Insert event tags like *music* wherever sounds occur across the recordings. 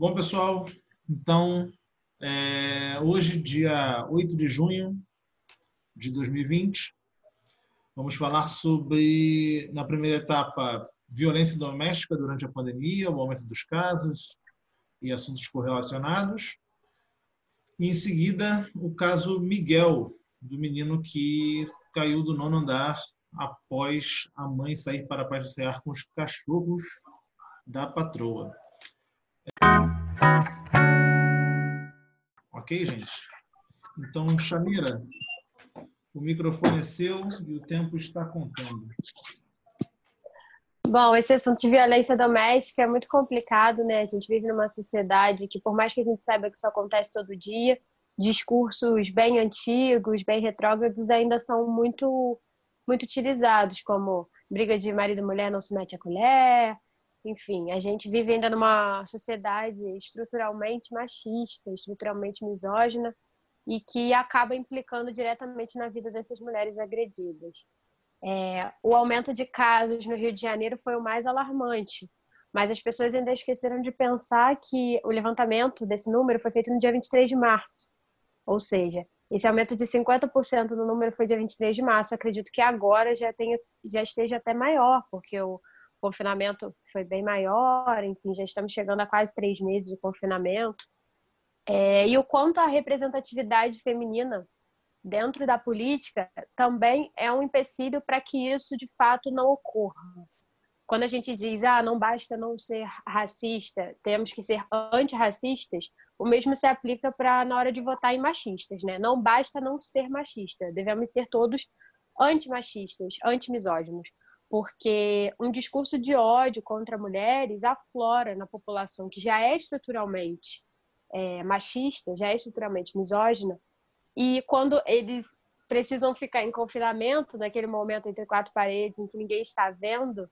Bom, pessoal, então, é, hoje, dia 8 de junho de 2020, vamos falar sobre, na primeira etapa, violência doméstica durante a pandemia, o aumento dos casos e assuntos correlacionados. E, em seguida, o caso Miguel, do menino que caiu do nono andar após a mãe sair para passear com os cachorros da patroa. Ok, gente? Então, Chamira, o microfone é seu e o tempo está contando. Bom, esse assunto de violência doméstica é muito complicado, né? A gente vive numa sociedade que, por mais que a gente saiba que isso acontece todo dia, discursos bem antigos, bem retrógrados, ainda são muito, muito utilizados, como briga de marido e mulher não se mete a colher, enfim, a gente vive ainda numa sociedade estruturalmente machista, estruturalmente misógina e que acaba implicando diretamente na vida dessas mulheres agredidas. É, o aumento de casos no Rio de Janeiro foi o mais alarmante, mas as pessoas ainda esqueceram de pensar que o levantamento desse número foi feito no dia 23 de março. Ou seja, esse aumento de 50% no número foi dia 23 de março. Acredito que agora já, tenha, já esteja até maior, porque o, confinamento foi bem maior, enfim, já estamos chegando a quase três meses de confinamento. É, e o quanto a representatividade feminina dentro da política também é um empecilho para que isso de fato não ocorra. Quando a gente diz, ah, não basta não ser racista, temos que ser antirracistas, o mesmo se aplica para na hora de votar em machistas, né? Não basta não ser machista, devemos ser todos antimachistas, antimisóginos porque um discurso de ódio contra mulheres aflora na população que já é estruturalmente é, machista, já é estruturalmente misógina, e quando eles precisam ficar em confinamento, naquele momento entre quatro paredes, em que ninguém está vendo,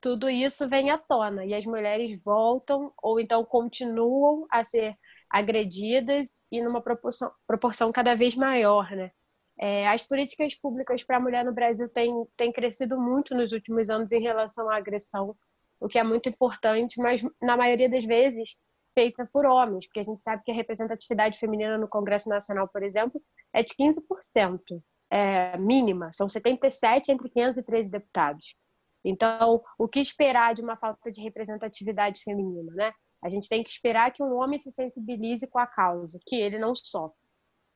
tudo isso vem à tona e as mulheres voltam ou então continuam a ser agredidas e numa proporção, proporção cada vez maior, né? É, as políticas públicas para a mulher no Brasil têm, têm crescido muito nos últimos anos em relação à agressão, o que é muito importante, mas na maioria das vezes feita por homens, porque a gente sabe que a representatividade feminina no Congresso Nacional, por exemplo, é de 15%, é, mínima, são 77 entre 513 deputados. Então, o que esperar de uma falta de representatividade feminina, né? A gente tem que esperar que um homem se sensibilize com a causa, que ele não sofre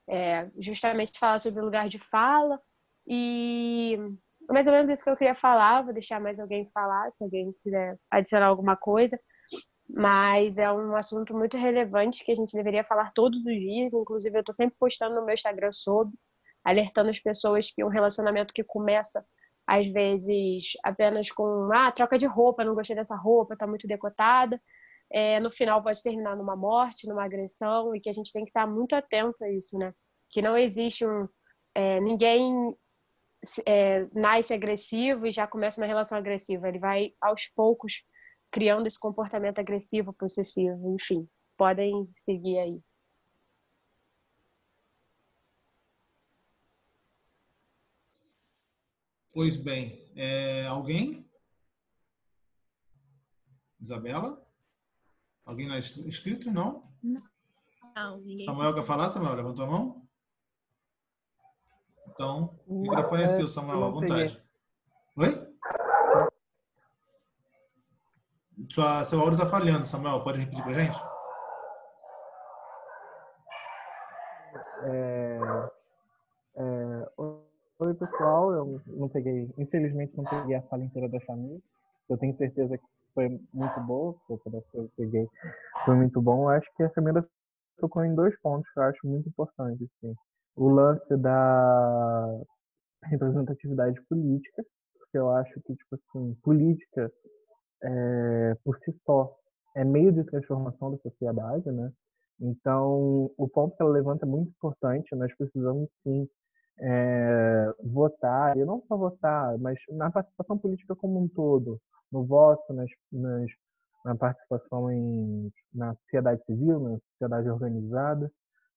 é, justamente falar sobre o lugar de fala. E mais ou menos isso que eu queria falar, vou deixar mais alguém falar, se alguém quiser adicionar alguma coisa, mas é um assunto muito relevante que a gente deveria falar todos os dias, inclusive eu estou sempre postando no meu Instagram sobre, alertando as pessoas que um relacionamento que começa às vezes apenas com ah, troca de roupa, não gostei dessa roupa, está muito decotada, é, no final pode terminar numa morte, numa agressão, e que a gente tem que estar muito atento a isso, né? Que não existe um. É, ninguém é, nasce agressivo e já começa uma relação agressiva. Ele vai, aos poucos, criando esse comportamento agressivo, possessivo, enfim. Podem seguir aí. Pois bem, é, alguém? Isabela? Alguém lá inscrito? Não? Não. Samuel quer falar, Samuel? Levantou a mão? Então, o microfone é seu, Samuel, à vontade. Oi? Sua, seu áudio está falhando, Samuel. Pode repetir para a gente? É, é, oi, pessoal. Eu não peguei, infelizmente, não peguei a fala inteira da família. Eu tenho certeza que foi muito boa, que eu peguei, foi muito bom. Eu acho que a Camila tocou em dois pontos que eu acho muito importantes. Assim. O lance da representatividade política, porque eu acho que, tipo assim, política é, por si só é meio de transformação da sociedade, né? Então, o ponto que ela levanta é muito importante. Nós precisamos, sim, é, votar, e não só votar, mas na participação política como um todo, no voto, nas, nas, na participação em, na sociedade civil, na sociedade organizada.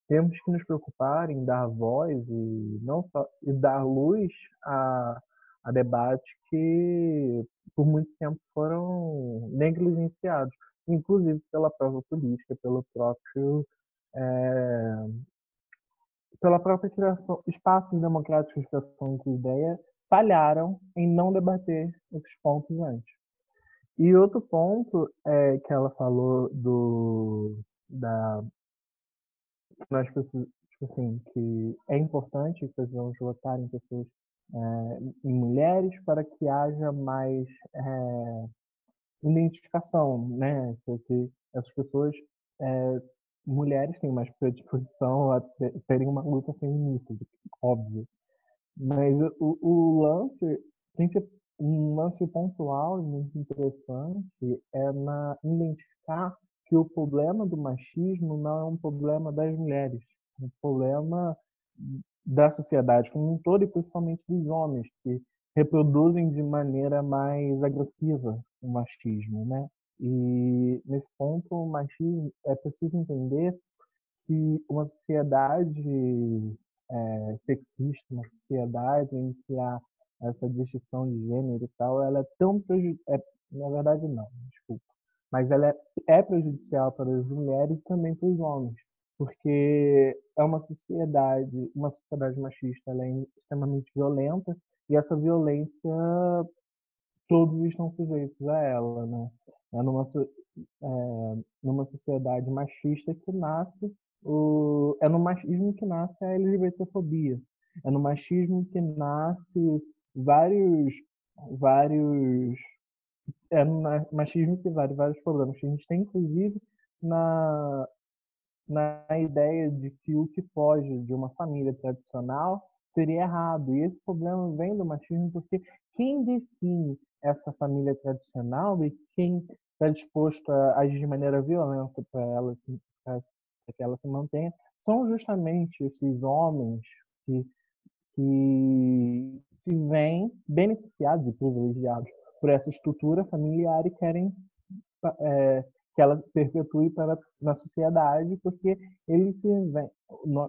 Temos que nos preocupar em dar voz e não só e dar luz a, a debates que por muito tempo foram negligenciados. inclusive pela própria política, pelo próprio é, pela própria criação, espaços democráticos de criação de ideia falharam em não debater esses pontos antes. E outro ponto é que ela falou do da nós tipo assim, que é importante que precisamos votar em pessoas é, em mulheres para que haja mais é, identificação, né? Porque essas pessoas, é, mulheres têm mais predisposição a terem uma luta feminista, óbvio. Mas o, o lance tem que um lance pontual e muito interessante é na identificar que o problema do machismo não é um problema das mulheres, é um problema da sociedade como um todo e principalmente dos homens que reproduzem de maneira mais agressiva o machismo, né? E nesse ponto, o machismo é preciso entender que uma sociedade é, sexista, uma sociedade em que há essa distinção de gênero e tal, ela é tão prejudicial, é, na verdade não, desculpa, mas ela é, é prejudicial para as mulheres e também para os homens, porque é uma sociedade, uma sociedade machista, ela é extremamente violenta e essa violência todos estão sujeitos a ela, né? É numa, é, numa sociedade machista que nasce o, é no machismo que nasce a LGBTfobia. É no machismo que nasce vários vários é no machismo que vários vários problemas que a gente tem inclusive na na ideia de que o que foge de uma família tradicional seria errado. E esse problema vem do machismo porque quem define essa família tradicional e quem está disposto a agir de maneira violenta para ela, para que ela se mantenha, são justamente esses homens que, que se veem beneficiados e privilegiados por essa estrutura familiar e querem é, que ela perpetue para, na sociedade, porque eles se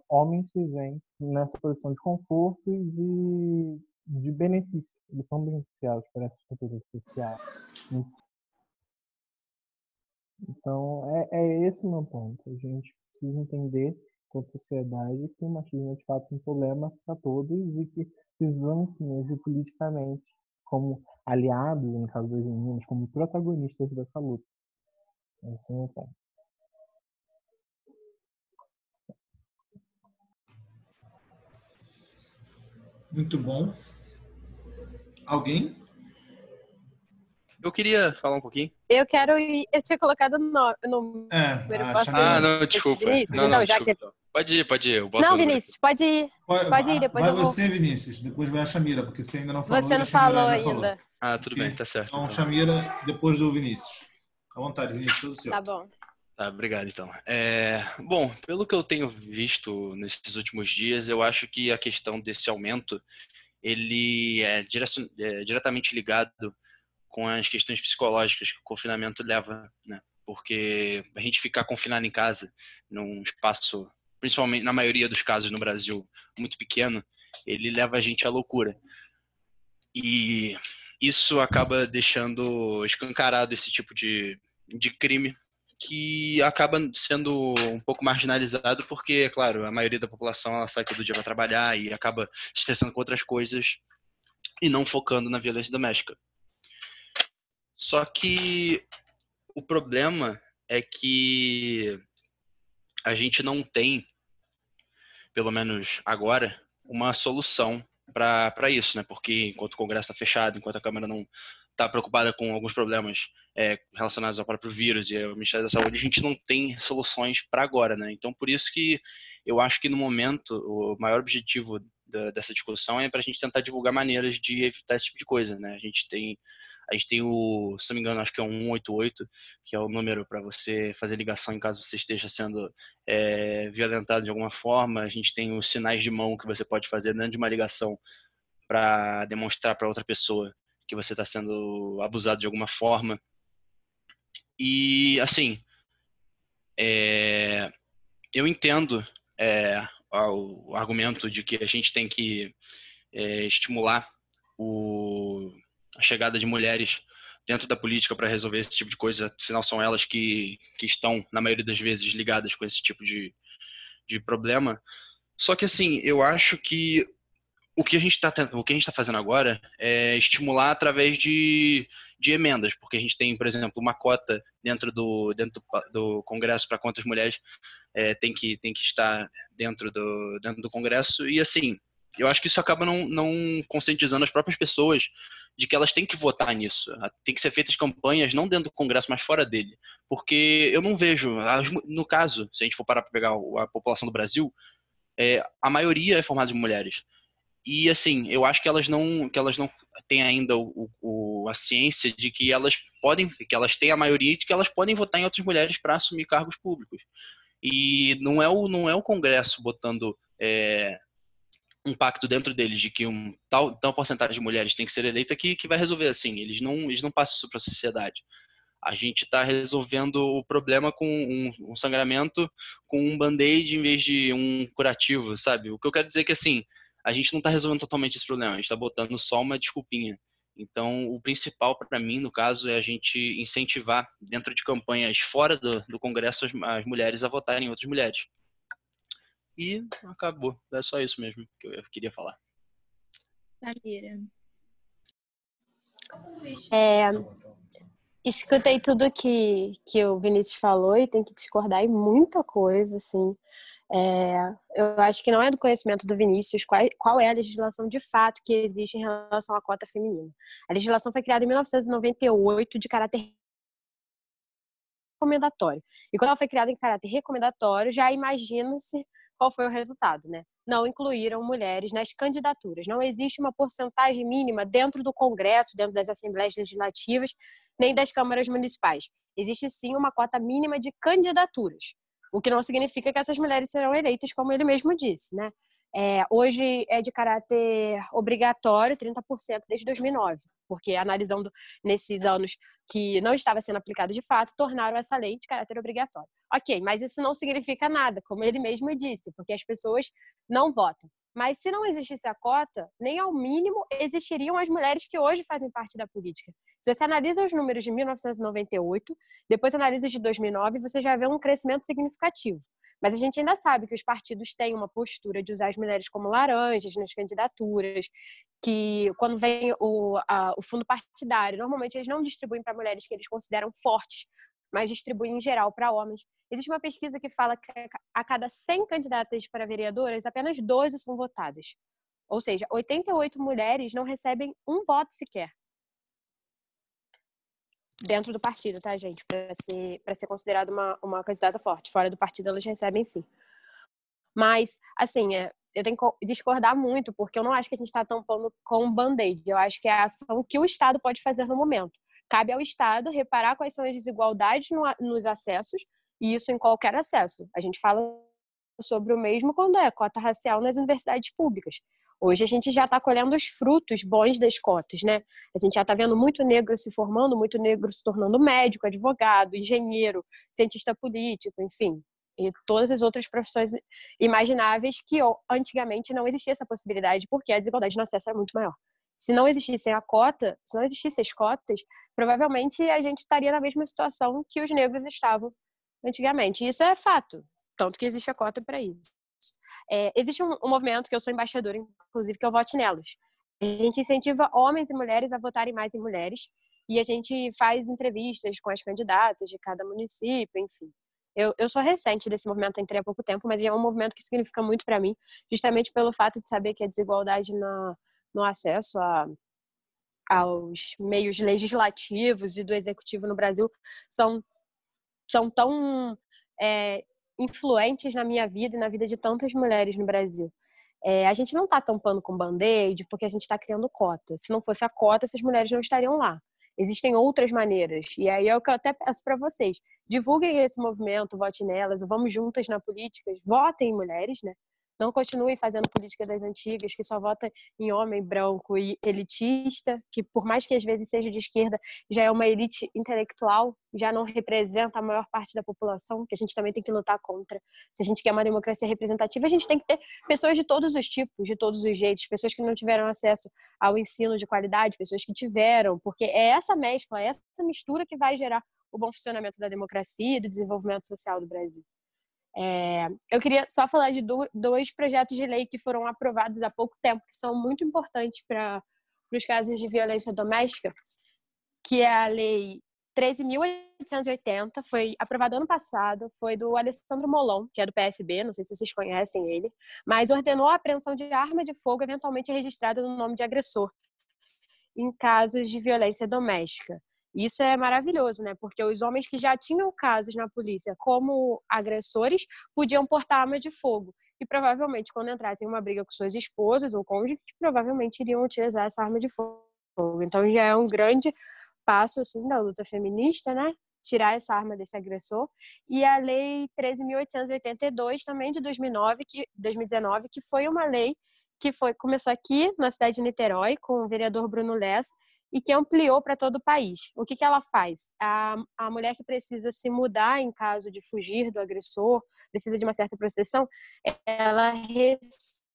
homens se veem nessa posição de conforto e de, de benefício. Eles são beneficiados por essas estruturas sociais. Então, é, é esse o meu ponto. A gente precisa entender, como sociedade, que o machismo é de fato um problema para todos e que precisamos se politicamente como aliados, em caso das meninas, como protagonistas dessa luta. Esse é o meu ponto. Muito bom. Alguém? Eu queria falar um pouquinho. Eu quero ir. Eu tinha colocado no número. É, ah, não, desculpa. Vinícius, não, não, já que... Pode ir, pode ir. não, Vinícius, pode ir. Pode, pode ir, depois vai eu vou. você, Vinícius. Depois vai a Chamira, porque você ainda não falou. Você não falou ainda. Falou. Ah, tudo bem, tá certo. Então, então, Chamira, depois do Vinícius. À vontade, Vinícius, tudo seu. Tá bom. Tá, obrigado então. É, bom, pelo que eu tenho visto nesses últimos dias, eu acho que a questão desse aumento ele é, é diretamente ligado com as questões psicológicas que o confinamento leva, né? Porque a gente ficar confinado em casa, num espaço, principalmente na maioria dos casos no Brasil, muito pequeno, ele leva a gente à loucura. E isso acaba deixando escancarado esse tipo de, de crime que acaba sendo um pouco marginalizado porque, claro, a maioria da população ela sai todo dia para trabalhar e acaba se estressando com outras coisas e não focando na violência doméstica. Só que o problema é que a gente não tem, pelo menos agora, uma solução para isso, né? Porque enquanto o Congresso está fechado, enquanto a Câmara não está preocupada com alguns problemas é, relacionados ao próprio vírus e ao Ministério da Saúde, a gente não tem soluções para agora, né? Então, por isso que eu acho que no momento o maior objetivo da, dessa discussão é para a gente tentar divulgar maneiras de evitar esse tipo de coisa, né? A gente tem a gente tem o, se não me engano, acho que é o 188, que é o número para você fazer ligação em caso você esteja sendo é, violentado de alguma forma. A gente tem os sinais de mão que você pode fazer dentro de uma ligação para demonstrar para outra pessoa que você está sendo abusado de alguma forma. E, assim, é, eu entendo é, o argumento de que a gente tem que é, estimular o, a chegada de mulheres dentro da política para resolver esse tipo de coisa, afinal são elas que, que estão, na maioria das vezes, ligadas com esse tipo de, de problema. Só que, assim, eu acho que o que a gente está o que a gente está fazendo agora é estimular através de, de emendas, porque a gente tem, por exemplo, uma cota dentro do dentro do Congresso para quantas mulheres é, tem que tem que estar dentro do dentro do Congresso e assim eu acho que isso acaba não, não conscientizando as próprias pessoas de que elas têm que votar nisso. Tem que ser feitas campanhas não dentro do Congresso, mas fora dele. Porque eu não vejo, no caso, se a gente for parar para pegar a população do Brasil, é, a maioria é formada de mulheres. E assim, eu acho que elas não, que elas não têm ainda o, o, a ciência de que elas podem, que elas têm a maioria de que elas podem votar em outras mulheres para assumir cargos públicos. E não é o, não é o Congresso botando é, um pacto dentro deles de que um tal, tal porcentagem de mulheres tem que ser eleita que, que vai resolver assim. Eles não, eles não passam isso para a sociedade. A gente está resolvendo o problema com um, um sangramento com um band-aid em vez de um curativo, sabe? O que eu quero dizer é que assim, a gente não está resolvendo totalmente esse problema, a gente está botando só uma desculpinha. Então, o principal para mim, no caso, é a gente incentivar, dentro de campanhas fora do, do Congresso, as, as, mulheres a votarem em outras mulheres. E acabou. É só isso mesmo que eu queria falar. Samira. É, escutei tudo que, que o Vinícius falou e tem que discordar em muita coisa, assim. É, eu acho que não é do conhecimento do Vinícius qual, qual, é a legislação de fato que existe em relação à cota feminina. A legislação foi criada em 1998 de caráter recomendatório. E quando ela foi criada em caráter recomendatório, já imagina-se qual foi o resultado, né? Não incluíram mulheres nas candidaturas. Não existe uma porcentagem mínima dentro do Congresso, dentro das assembleias legislativas, nem das câmaras municipais. Existe sim uma cota mínima de candidaturas. O que não significa que essas mulheres serão eleitas, como ele mesmo disse, né? É, hoje é de caráter obrigatório, 30% desde 2009, porque analisando nesses anos que não estava sendo aplicado de fato, tornaram essa lei de caráter obrigatório. Ok, mas isso não significa nada, como ele mesmo disse, porque as pessoas não votam. Mas se não existisse a cota, nem ao mínimo existiriam as mulheres que hoje fazem parte da política. Se você analisa os números de 1998, depois analisa os de 2009, você já vê um crescimento significativo. Mas a gente ainda sabe que os partidos têm uma postura de usar as mulheres como laranjas nas candidaturas, que quando vem o, a, o fundo partidário, normalmente eles não distribuem para mulheres que eles consideram fortes, mas distribuem em geral para homens. Existe uma pesquisa que fala que a cada 100 candidatas para vereadoras, apenas 12 são votadas. Ou seja, 88 mulheres não recebem um voto sequer dentro do partido, tá, gente? Para ser, ser considerada uma, uma candidata forte. Fora do partido, elas recebem sim. Mas, assim, é, eu tenho que discordar muito, porque eu não acho que a gente está tampando com um band-aid. Eu acho que é a ação que o Estado pode fazer no momento. Cabe ao Estado reparar quais são as desigualdades no, nos acessos, e isso em qualquer acesso. A gente fala sobre o mesmo quando é cota racial nas universidades públicas. Hoje a gente já está colhendo os frutos bons das cotas, né? A gente já está vendo muito negro se formando, muito negro se tornando médico, advogado, engenheiro, cientista político, enfim, e todas as outras profissões imagináveis que antigamente não existia essa possibilidade, porque a desigualdade no acesso era muito maior. Se não existisse a cota, se não existissem as cotas, provavelmente a gente estaria na mesma situação que os negros estavam antigamente. Isso é fato, tanto que existe a cota para isso. É, existe um, um, movimento que eu sou embaixadora, inclusive, que é o Vote Nelas. A gente incentiva homens e mulheres a votarem mais em mulheres e a gente faz entrevistas com as candidatas de cada município, enfim. Eu, eu sou recente desse movimento, entrei há pouco tempo, mas é um movimento que significa muito para mim, justamente pelo fato de saber que a desigualdade na, no acesso a, aos meios legislativos e do executivo no Brasil são, são tão é, influentes na minha vida e na vida de tantas mulheres no Brasil. É, a gente não está tampando com band-aid porque a gente está criando cota. Se não fosse a cota, essas mulheres não estariam lá. Existem outras maneiras. E aí é o que eu até peço para vocês. Divulguem esse movimento, vote nelas, vamos juntas na política, votem em mulheres, né? Não continue fazendo política das antigas, que só vota em homem branco e elitista, que por mais que às vezes seja de esquerda, já é uma elite intelectual, já não representa a maior parte da população, que a gente também tem que lutar contra. Se a gente quer uma democracia representativa, a gente tem que ter pessoas de todos os tipos, de todos os jeitos, pessoas que não tiveram acesso ao ensino de qualidade, pessoas que tiveram, porque é essa mescla, é essa mistura que vai gerar o bom funcionamento da democracia e do desenvolvimento social do Brasil. É, eu queria só falar de dois projetos de lei que foram aprovados há pouco tempo, que são muito importantes para os casos de violência doméstica, que é a Lei 13.880, foi aprovada ano passado, foi do Alessandro Molon, que é do PSB, não sei se vocês conhecem ele, mas ordenou a apreensão de arma de fogo eventualmente registrada no nome de agressor em casos de violência doméstica. Isso é maravilhoso, né? Porque os homens que já tinham casos na polícia como agressores podiam portar arma de fogo. E provavelmente, quando entrassem em uma briga com suas esposas ou cônjuges, provavelmente iriam utilizar essa arma de fogo. Então já é um grande passo assim da luta feminista, né? Tirar essa arma desse agressor. E a lei 13.882 também de 2009, que 2019, que foi uma lei que foi começou aqui na cidade de Niterói com o vereador Bruno Lessa e que ampliou para todo o país. O que, que ela faz? A, a mulher que precisa se mudar em caso de fugir do agressor, precisa de uma certa proteção, ela recebe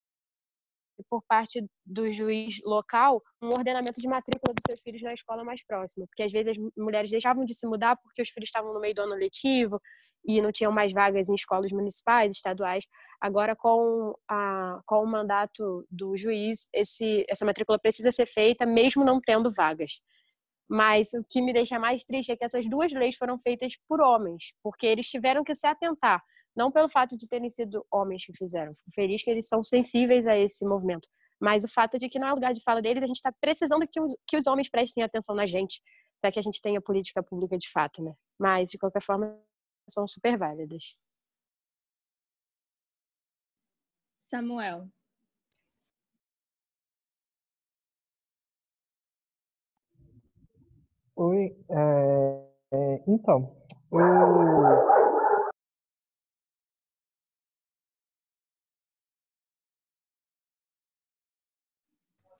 por parte do juiz local um ordenamento de matrícula dos seus filhos na escola mais próxima, porque às vezes as mulheres deixavam de se mudar porque os filhos estavam no meio do ano letivo e não tinham mais vagas em escolas municipais, estaduais. Agora, com, a, com o mandato do juiz, esse, essa matrícula precisa ser feita, mesmo não tendo vagas. Mas o que me deixa mais triste é que essas duas leis foram feitas por homens, porque eles tiveram que se atentar, não pelo fato de terem sido homens que fizeram. Fico feliz que eles são sensíveis a esse movimento, mas o fato de que não é lugar de fala deles, a gente está precisando que os, que os homens prestem atenção na gente, para que a gente tenha política pública de fato, né? Mas, de qualquer forma, são super válidas. Samuel. Oi, é, é, então, eu...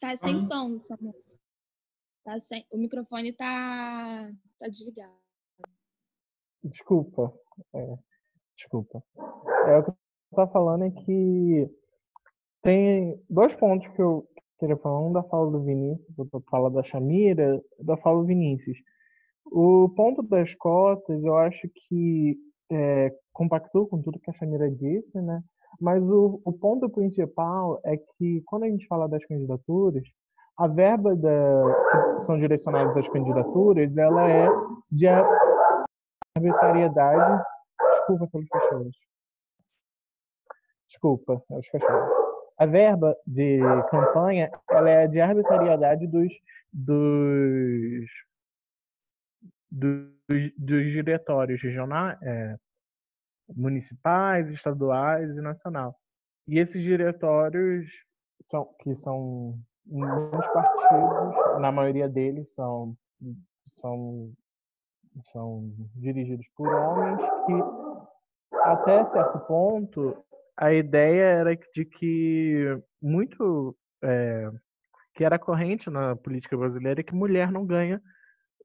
Tá sem ah. som, Samuel. Tá sem... O microfone tá, tá desligado. Desculpa. É, desculpa. É, o que eu estava falando é que tem dois pontos que eu queria falar. Um da fala do Vinícius, da fala da Chamira, da fala do Vinícius. O ponto das cotas, eu acho que é, compactou com tudo que a Chamira disse, né? Mas o, o ponto principal é que quando a gente fala das candidaturas, a verba da, que são direcionadas às candidaturas, ela é de arbitrariedade. Desculpa pelos cachorros. Desculpa, é os cachorros. A verba de campanha ela é de arbitrariedade dos, dos, dos, dos diretórios regionais, é, municipais, estaduais e nacional. E esses diretórios são que são muitos partidos, na maioria deles são são são dirigidos por homens que, até certo ponto, a ideia era de que muito é, que era corrente na política brasileira que mulher não ganha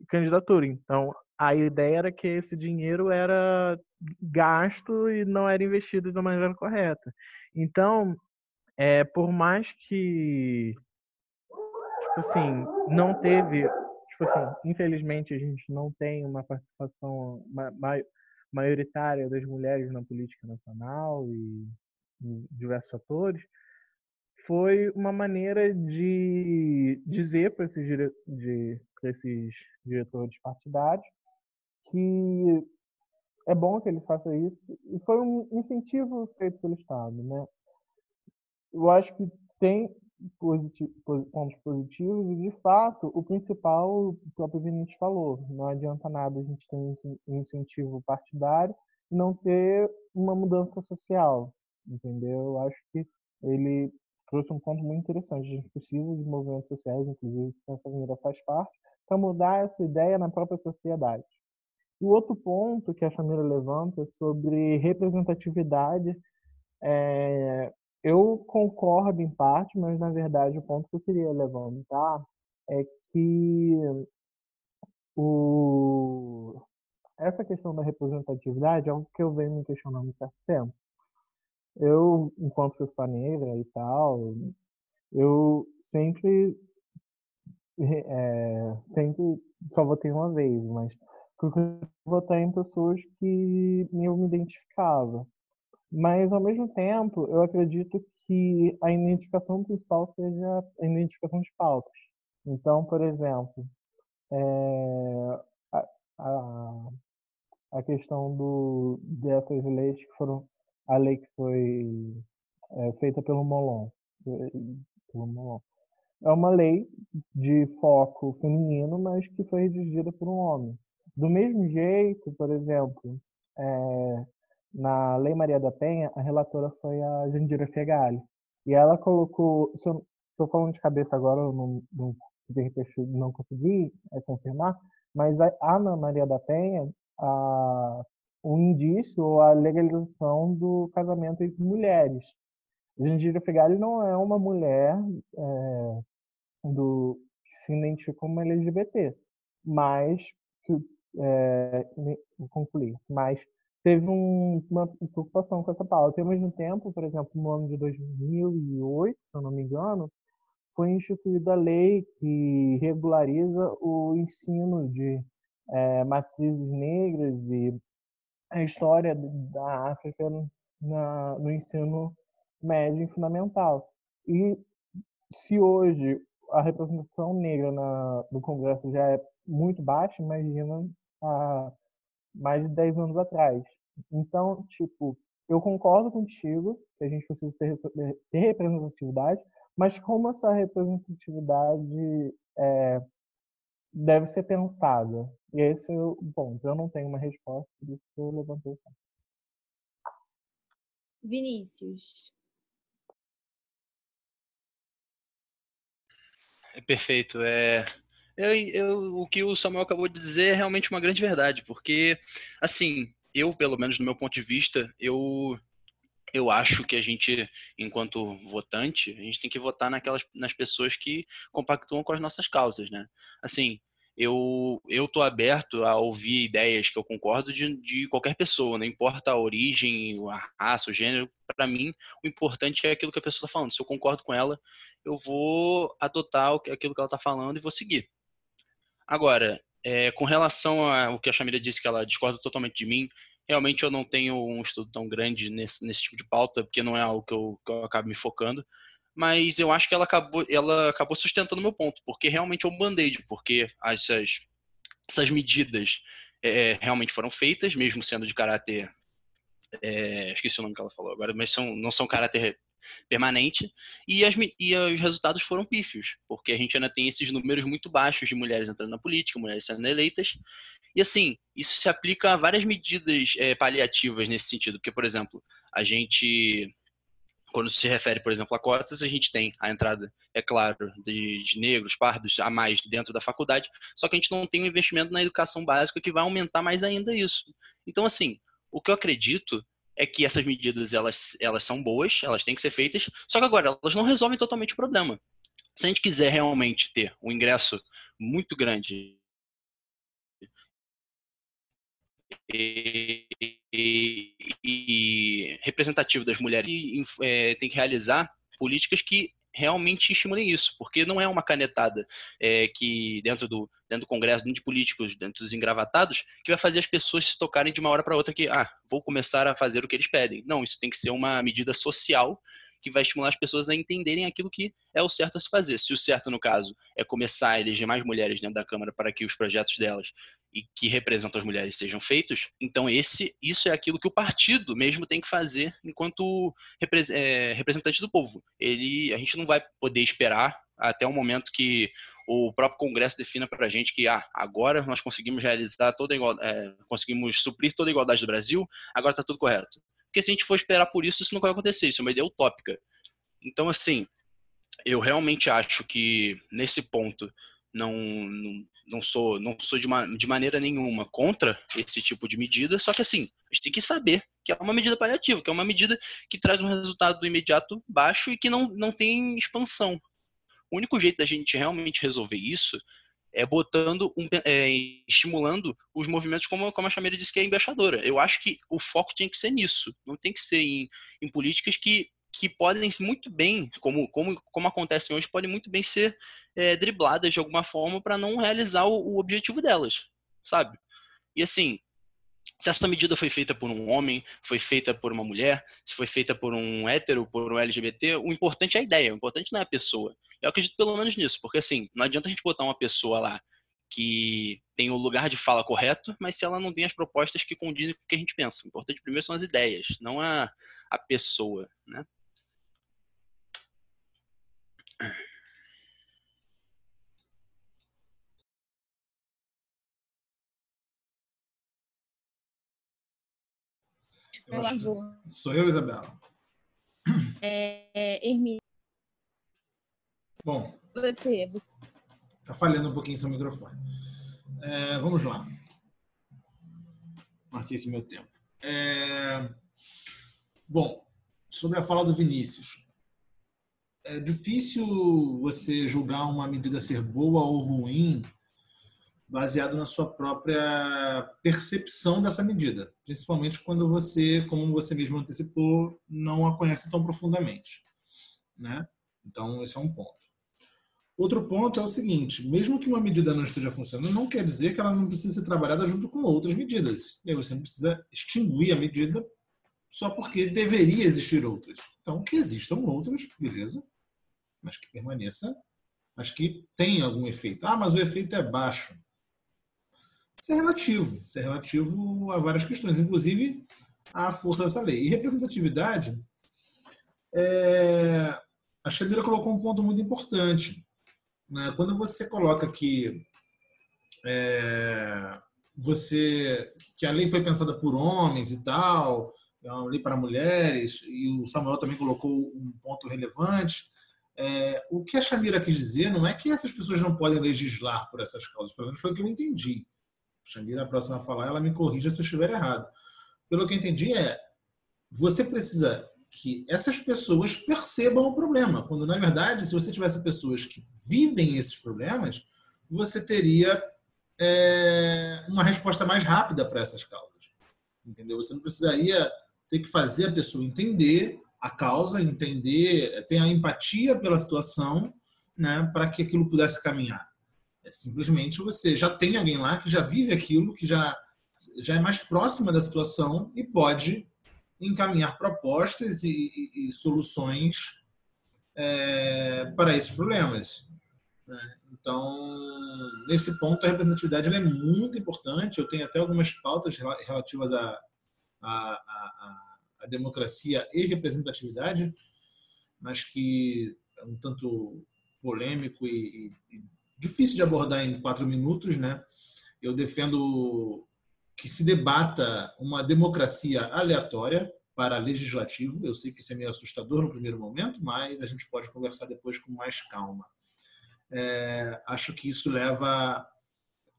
candidatura. Então, a ideia era que esse dinheiro era gasto e não era investido da maneira correta. Então, é, por mais que, tipo assim, não teve tipo assim, infelizmente a gente não tem uma participação ma maioritária das mulheres na política nacional e em diversos atores, foi uma maneira de dizer para esses, dire esses diretores partidários que é bom que ele faça isso e foi um incentivo feito pelo Estado, né? Eu acho que tem positivo, pontos positivos e, de fato, o principal, o próprio Vinícius falou, não adianta nada a gente ter um incentivo partidário e não ter uma mudança social, entendeu? Eu acho que ele trouxe um ponto muito interessante. De movimentos sociais, inclusive que a família faz parte, para mudar essa ideia na própria sociedade. O outro ponto que a família levanta é sobre representatividade é, eu concordo em parte, mas na verdade o ponto que eu queria levantar é que o, essa questão da representatividade é algo que eu venho me questionando há certo tempo. Eu, enquanto pessoa negra e tal, eu sempre, é, sempre só votei uma vez, mas votar em pessoas que eu me identificava. Mas, ao mesmo tempo, eu acredito que a identificação principal seja a identificação de pautas. Então, por exemplo, é, a, a, a, questão do, dessas leis que foram. A lei que foi é, feita pelo Molon, pelo Molon. É uma lei de foco feminino, mas que foi redigida por um homem. Do mesmo jeito, por exemplo, é, na Lei Maria da Penha, a relatora foi a Jandira Fegali. E ela colocou, estou falando de cabeça agora, não, não, de repente não consegui é, confirmar, mas a Ana Maria da Penha, a, um indício ou a legalização do casamento entre mulheres. Jandira Fegali não é uma mulher é, do, que se identifica como LGBT, mas que é, concluir, mas teve um, uma preocupação com essa pauta. E, ao mesmo tempo, por exemplo, no ano de 2008, se eu não me engano, foi instituída a lei que regulariza o ensino de é, matrizes negras e a história da África na, no ensino médio e fundamental. E se hoje a representação negra na, no Congresso já é muito baixa, imagina há mais de 10 anos atrás. Então, tipo, eu concordo contigo que a gente precisa ter, ter representatividade, mas como essa representatividade é, deve ser pensada? E esse é o ponto. Eu não tenho uma resposta, por isso que eu levantei o Vinícius. É perfeito. É, eu, eu, o que o Samuel acabou de dizer é realmente uma grande verdade, porque, assim, eu, pelo menos no meu ponto de vista, eu eu acho que a gente, enquanto votante, a gente tem que votar naquelas nas pessoas que compactuam com as nossas causas, né? Assim, eu eu tô aberto a ouvir ideias que eu concordo de, de qualquer pessoa, não importa a origem, a raça, o gênero. Para mim, o importante é aquilo que a pessoa está falando. Se eu concordo com ela, eu vou adotar aquilo que ela está falando e vou seguir. Agora, é, com relação ao que a Chamira disse, que ela discorda totalmente de mim, realmente eu não tenho um estudo tão grande nesse, nesse tipo de pauta, porque não é algo que eu, que eu acabo me focando. Mas eu acho que ela acabou, ela acabou sustentando meu ponto, porque realmente é um band-aid, porque essas, essas medidas é, realmente foram feitas, mesmo sendo de caráter. É, esqueci o nome que ela falou agora, mas são, não são caráter permanente e, as, e os resultados foram pífios, porque a gente ainda tem esses números muito baixos de mulheres entrando na política, mulheres sendo eleitas. E assim, isso se aplica a várias medidas é, paliativas nesse sentido, porque, por exemplo, a gente, quando se refere, por exemplo, a cotas, a gente tem a entrada, é claro, de, de negros, pardos a mais dentro da faculdade, só que a gente não tem um investimento na educação básica que vai aumentar mais ainda isso. Então, assim, o que eu acredito é que essas medidas elas, elas são boas, elas têm que ser feitas, só que agora elas não resolvem totalmente o problema. Se a gente quiser realmente ter um ingresso muito grande e, e, e representativo das mulheres, e, é, tem que realizar políticas que realmente estimulem isso, porque não é uma canetada é, que dentro do, dentro do Congresso, dentro de políticos, dentro dos engravatados, que vai fazer as pessoas se tocarem de uma hora para outra que, ah, vou começar a fazer o que eles pedem. Não, isso tem que ser uma medida social que vai estimular as pessoas a entenderem aquilo que é o certo a se fazer. Se o certo, no caso, é começar a eleger mais mulheres dentro da Câmara para que os projetos delas e que representam as mulheres sejam feitos, então esse, isso é aquilo que o partido mesmo tem que fazer enquanto é, representante do povo. Ele, a gente não vai poder esperar até o momento que o próprio Congresso defina para a gente que ah, agora nós conseguimos realizar toda é, conseguimos suprir toda a igualdade do Brasil, agora está tudo correto. Porque se a gente for esperar por isso, isso não vai acontecer, isso é uma ideia utópica. Então, assim, eu realmente acho que nesse ponto não, não, não sou, não sou de, uma, de maneira nenhuma contra esse tipo de medida, só que assim, a gente tem que saber que é uma medida paliativa, que é uma medida que traz um resultado imediato baixo e que não, não tem expansão. O único jeito da gente realmente resolver isso é botando, um, é, estimulando os movimentos como, como a Chameira disse que é embaixadora. Eu acho que o foco tinha que ser nisso, não tem que ser em, em políticas que, que podem muito bem, como, como, como acontecem hoje, podem muito bem ser é, dribladas de alguma forma para não realizar o, o objetivo delas, sabe? E assim, se essa medida foi feita por um homem, foi feita por uma mulher, se foi feita por um hétero, por um LGBT, o importante é a ideia, o importante não é a pessoa. Eu acredito pelo menos nisso, porque assim, não adianta a gente botar uma pessoa lá que tem o lugar de fala correto, mas se ela não tem as propostas que condizem com o que a gente pensa. O importante primeiro são as ideias, não a, a pessoa, né? Sou eu, Isabela? É, é Hermínio. Bom. Você. Tá falhando um pouquinho seu microfone. É, vamos lá. Marquei aqui meu tempo. É, bom, sobre a fala do Vinícius. É difícil você julgar uma medida ser boa ou ruim baseado na sua própria percepção dessa medida, principalmente quando você, como você mesmo antecipou, não a conhece tão profundamente, né? Então, esse é um ponto. Outro ponto é o seguinte: mesmo que uma medida não esteja funcionando, não quer dizer que ela não precisa ser trabalhada junto com outras medidas. E aí você não precisa extinguir a medida só porque deveria existir outras. Então, que existam outras, beleza, mas que permaneça, mas que tenha algum efeito. Ah, mas o efeito é baixo. Isso é relativo. Isso é relativo a várias questões, inclusive a força dessa lei. E representatividade, é... a Xamira colocou um ponto muito importante. Né? Quando você coloca que é... você que a lei foi pensada por homens e tal, é uma lei para mulheres, e o Samuel também colocou um ponto relevante. É, o que a Chamira quis dizer não é que essas pessoas não podem legislar por essas causas, pelo menos foi o que eu entendi. Xamira, a próxima a falar, ela me corrija se eu estiver errado. Pelo que eu entendi é, você precisa que essas pessoas percebam o problema, quando na verdade, se você tivesse pessoas que vivem esses problemas, você teria é, uma resposta mais rápida para essas causas. Entendeu? Você não precisaria ter que fazer a pessoa entender a causa, entender, ter a empatia pela situação, né, para que aquilo pudesse caminhar. É simplesmente você já tem alguém lá que já vive aquilo, que já, já é mais próxima da situação e pode encaminhar propostas e, e, e soluções é, para esses problemas. Né? Então, nesse ponto, a representatividade é muito importante. Eu tenho até algumas pautas relativas a, a, a, a, democracia e representatividade, mas que é um tanto polêmico e, e difícil de abordar em quatro minutos, né? Eu defendo que se debata uma democracia aleatória para legislativo. Eu sei que isso é meio assustador no primeiro momento, mas a gente pode conversar depois com mais calma. É, acho que isso leva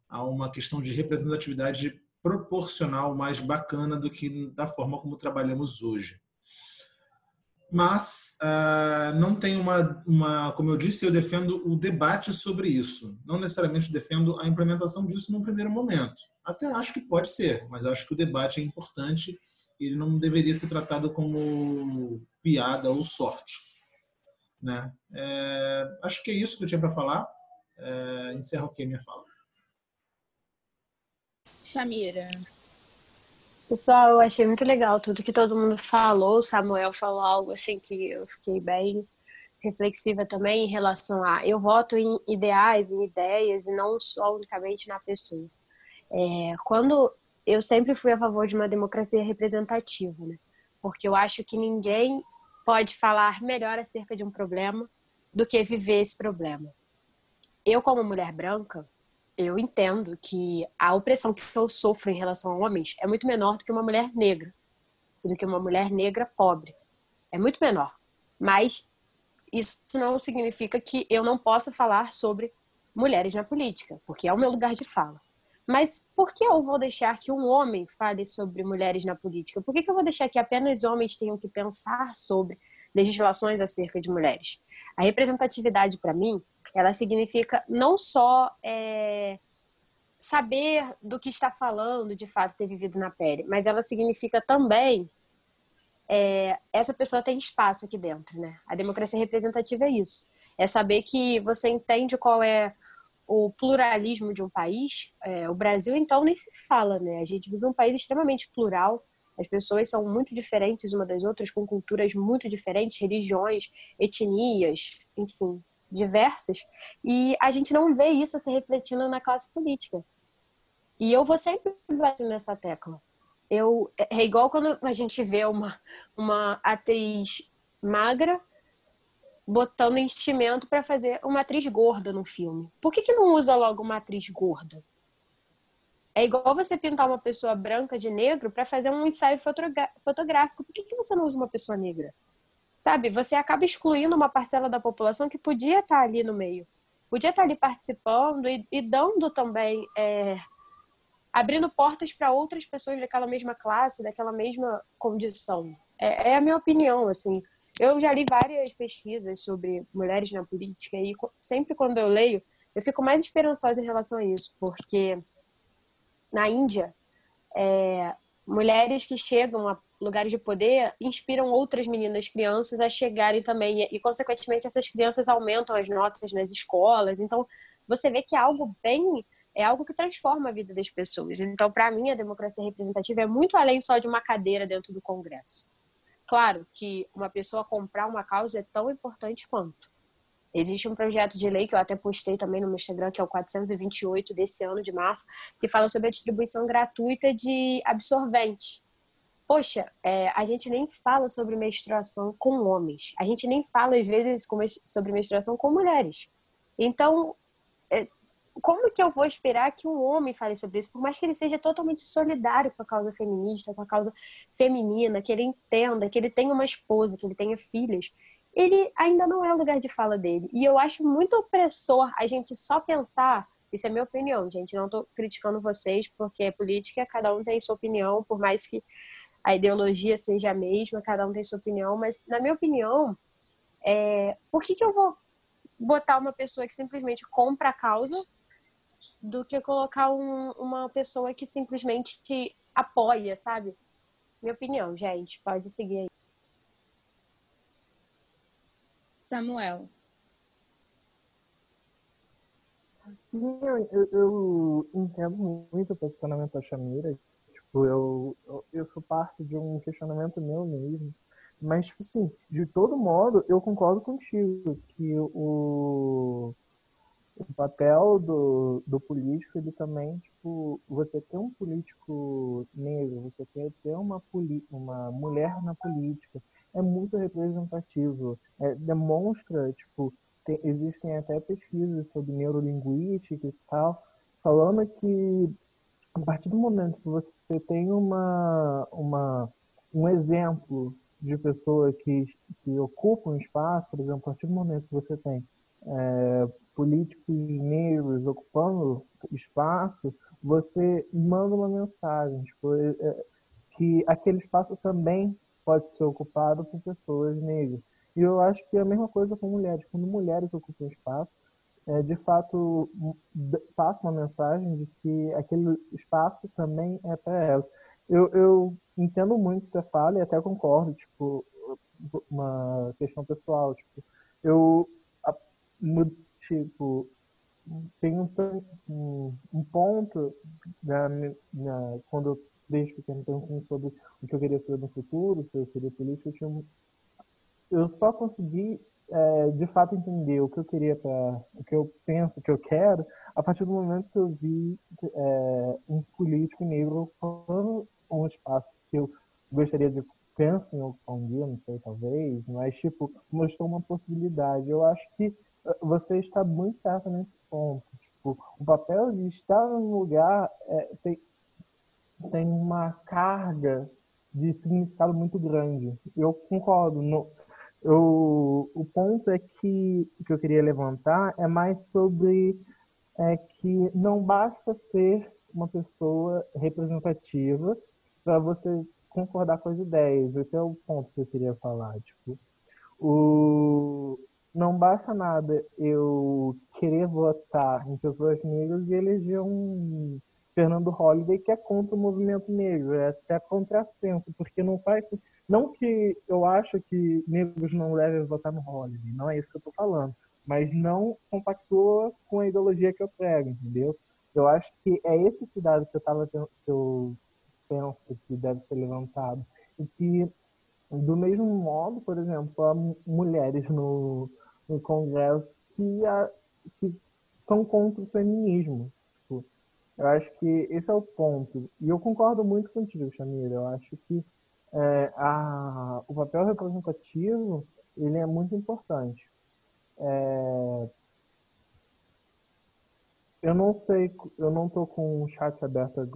a uma questão de representatividade proporcional mais bacana do que da forma como trabalhamos hoje mas uh, não tem uma, uma, como eu disse, eu defendo o debate sobre isso. Não necessariamente defendo a implementação disso num primeiro momento. Até acho que pode ser, mas acho que o debate é importante e ele não deveria ser tratado como piada ou sorte. Né? É, acho que é isso que eu tinha para falar. É, encerro aqui a minha fala. Shamira. Pessoal, eu achei muito legal tudo que todo mundo falou. O Samuel falou algo assim que eu fiquei bem reflexiva também em relação a eu voto em ideais, em ideias e não só unicamente na pessoa. É, quando eu sempre fui a favor de uma democracia representativa, né? Porque eu acho que ninguém pode falar melhor acerca de um problema do que viver esse problema. Eu, como mulher branca, eu entendo que a opressão que eu sofro em relação a homens é muito menor do que uma mulher negra, do que uma mulher negra pobre. É muito menor. Mas isso não significa que eu não possa falar sobre mulheres na política, porque é o meu lugar de fala. Mas por que eu vou deixar que um homem fale sobre mulheres na política? Por que, que eu vou deixar que apenas homens tenham que pensar sobre legislações acerca de mulheres? A representatividade, para mim, ela significa não só é, saber do que está falando, de fato, ter vivido na pele, mas ela significa também é, essa pessoa tem espaço aqui dentro, né? A democracia representativa é isso. É saber que você entende qual é o pluralismo de um país. É, o Brasil, então, nem se fala, né? A gente vive um país extremamente plural. As pessoas são muito diferentes uma das outras, com culturas muito diferentes, religiões, etnias, enfim, diversas. E a gente não vê isso se refletindo na classe política. E eu vou sempre bater nessa tecla eu é igual quando a gente vê uma, uma atriz magra botando enchimento para fazer uma atriz gorda no filme. Por que, que não usa logo uma atriz gorda? É igual você pintar uma pessoa branca de negro para fazer um ensaio fotográfico. Por que, que você não usa uma pessoa negra? Sabe? Você acaba excluindo uma parcela da população que podia estar ali no meio. Podia estar ali participando e, e dando também é, abrindo portas para outras pessoas daquela mesma classe, daquela mesma condição. É, é, a minha opinião, assim. Eu já li várias pesquisas sobre mulheres na política e sempre quando eu leio, eu fico mais esperançosa em relação a isso, porque na Índia, é, mulheres que chegam a lugares de poder inspiram outras meninas crianças a chegarem também e, consequentemente, essas crianças aumentam as notas nas escolas. Então, você vê que algo bem é algo que transforma a vida das pessoas. Então, para mim, a democracia representativa é muito além só de uma cadeira dentro do Congresso. Claro que uma pessoa comprar uma causa é tão importante quanto. Existe um projeto de lei que eu até postei também no meu Instagram, que é o 428 desse ano de março, que fala sobre a distribuição gratuita de absorvente. Poxa, é, a gente nem fala sobre menstruação com homens. A gente nem fala, às vezes, sobre menstruação com mulheres. Então, é, como que eu vou esperar que um homem fale sobre isso? Por mais que ele seja totalmente solidário com a causa feminista, com a causa feminina, que ele entenda, que ele tenha uma esposa, que ele tenha filhas, ele ainda não é o lugar de fala dele. E eu acho muito opressor a gente só pensar, isso é minha opinião, gente, não estou criticando vocês, porque é política, cada um tem sua opinião, por mais que a ideologia seja a mesma, cada um tem sua opinião, mas na minha opinião, é, por que, que eu vou botar uma pessoa que simplesmente compra a causa do que colocar um, uma pessoa que simplesmente te apoia, sabe? Minha opinião, gente. Pode seguir aí. Samuel. Eu, eu entendo muito o posicionamento da Chamira. Eu, eu, eu sou parte de um questionamento meu mesmo. Mas, tipo assim, de todo modo, eu concordo contigo que o, o papel do, do político, ele também, tipo, você ter um político negro, você ter, ter uma, uma mulher na política, é muito representativo. É, demonstra, tipo, tem, existem até pesquisas sobre neurolinguística e tal, falando que a partir do momento que você tem uma, uma, um exemplo de pessoa que, que ocupa um espaço, por exemplo, a partir do momento que você tem é, políticos negros ocupando espaço, você manda uma mensagem tipo, é, é, que aquele espaço também pode ser ocupado por pessoas negras. E eu acho que é a mesma coisa com mulheres. Quando mulheres ocupam espaço, é, de fato passa uma mensagem de que aquele espaço também é para elas. Eu, eu entendo muito você fala e até concordo, tipo, uma questão pessoal. Tipo, eu tipo, tem um, um, ponto na, na, quando eu desde pequeno pensando sobre o que eu queria ser no futuro, se eu seria político, eu, tinha, eu só consegui é, de fato entender o que eu queria para o que eu penso, o que eu quero, a partir do momento que eu vi é, um político negro ocupando um espaço que eu gostaria de pensar em ocupar um dia, não sei, talvez, mas tipo, mostrou uma possibilidade. Eu acho que você está muito certo nesse ponto. Tipo, o papel de estar num lugar é, tem, tem uma carga de significado muito grande. Eu concordo. Eu, o ponto é que, que eu queria levantar é mais sobre é, que não basta ser uma pessoa representativa para você concordar com as ideias. Esse é o ponto que eu queria falar. Tipo, o... não basta nada eu querer votar em pessoas negras e eleger um Fernando Holliday que é contra o movimento negro, é até contrassenso, porque não faz. Não que eu acho que negros não devem votar no Holliday, não é isso que eu estou falando, mas não compactua com a ideologia que eu prego, entendeu? Eu acho que é esse cuidado que eu, tava, que eu penso que deve ser levantado. E que, do mesmo modo, por exemplo, há mulheres no, no Congresso que, a, que são contra o feminismo. Tipo, eu acho que esse é o ponto. E eu concordo muito contigo, Chamira. Eu acho que é, a, o papel representativo ele é muito importante. É, eu não sei, eu não tô com o chat aberto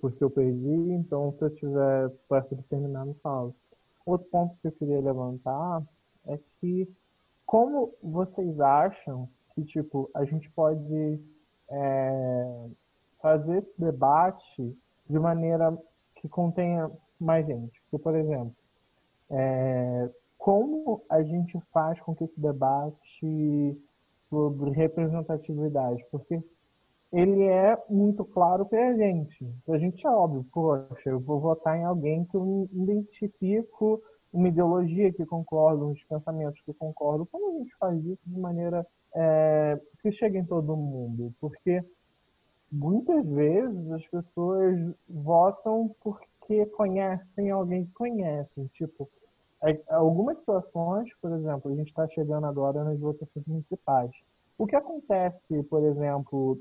porque eu perdi, então se eu tiver perto de terminar, me fala. Outro ponto que eu queria levantar é que como vocês acham que tipo a gente pode é, fazer esse debate de maneira que contenha mais gente? Por exemplo, é, como a gente faz com que esse debate sobre representatividade, porque ele é muito claro para a gente. A gente é óbvio, poxa, eu vou votar em alguém que eu identifico uma ideologia que concordo, uns pensamentos que concordo. Como a gente faz isso de maneira é, que chegue em todo mundo? Porque muitas vezes as pessoas votam porque conhecem alguém que conhecem. Tipo, é, algumas situações, por exemplo, a gente está chegando agora nas votações municipais o que acontece, por exemplo,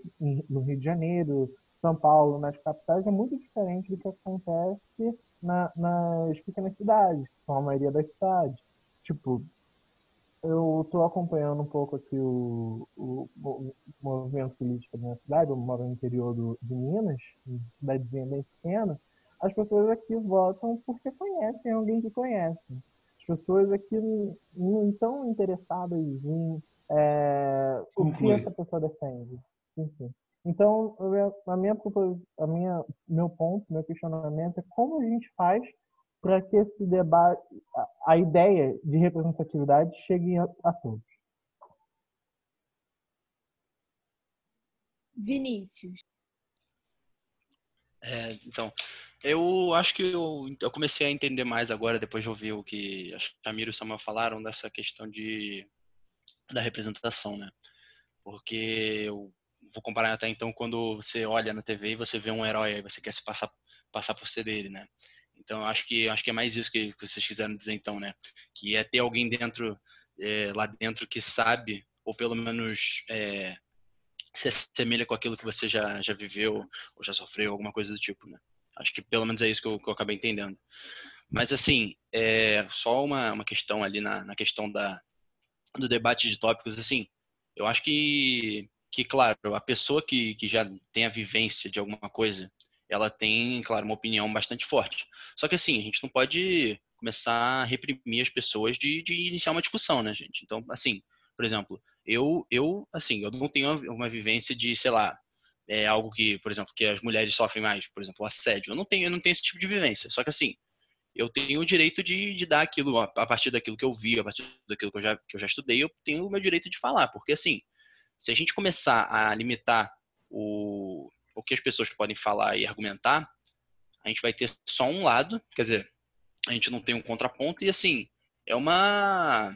no Rio de Janeiro, São Paulo, nas capitais, é muito diferente do que acontece na, nas pequenas cidades, que são a maioria das cidades. Tipo, eu estou acompanhando um pouco aqui o, o, o, movimento político da minha cidade, eu moro no interior do, de Minas, cidadezinha bem pequena. As pessoas aqui votam porque conhecem alguém que conhece. As pessoas aqui não estão interessadas em é, o que essa pessoa defende. Enfim. Então, a minha, a minha, meu ponto, meu questionamento é como a gente faz para que esse debate, a, a, ideia de representatividade chegue a, a todos. Vinícius. É, então, eu acho que eu, eu, comecei a entender mais agora, depois de ouvir o que a Chamiro e o Samuel falaram, dessa questão de da representação, né? Porque eu vou comparar até então quando você olha na TV e você vê um herói e você quer se passar passar por ser dele, né? Então acho que acho que é mais isso que, que vocês quiseram dizer então, né? Que é ter alguém dentro é, lá dentro que sabe ou pelo menos é, se assemelha com aquilo que você já já viveu ou já sofreu alguma coisa do tipo, né? Acho que pelo menos é isso que eu, que eu acabei entendendo. Mas assim, é só uma, uma questão ali na, na questão da, do debate de tópicos, assim, eu acho que, que claro, a pessoa que, que já tem a vivência de alguma coisa, ela tem, claro, uma opinião bastante forte. Só que, assim, a gente não pode começar a reprimir as pessoas de, de iniciar uma discussão, né, gente? Então, assim, por exemplo, eu, eu, assim, eu não tenho uma vivência de, sei lá, é algo que, por exemplo, que as mulheres sofrem mais, por exemplo, assédio. Eu não tenho, eu não tenho esse tipo de vivência. Só que assim, eu tenho o direito de, de dar aquilo, a, partir daquilo que eu vi, a partir daquilo que eu, já, que eu já estudei, eu tenho o meu direito de falar. Porque, assim, se a gente começar a limitar o, o que as pessoas podem falar e argumentar, a gente vai ter só um lado, quer dizer, a gente não tem um contraponto, e, assim, é uma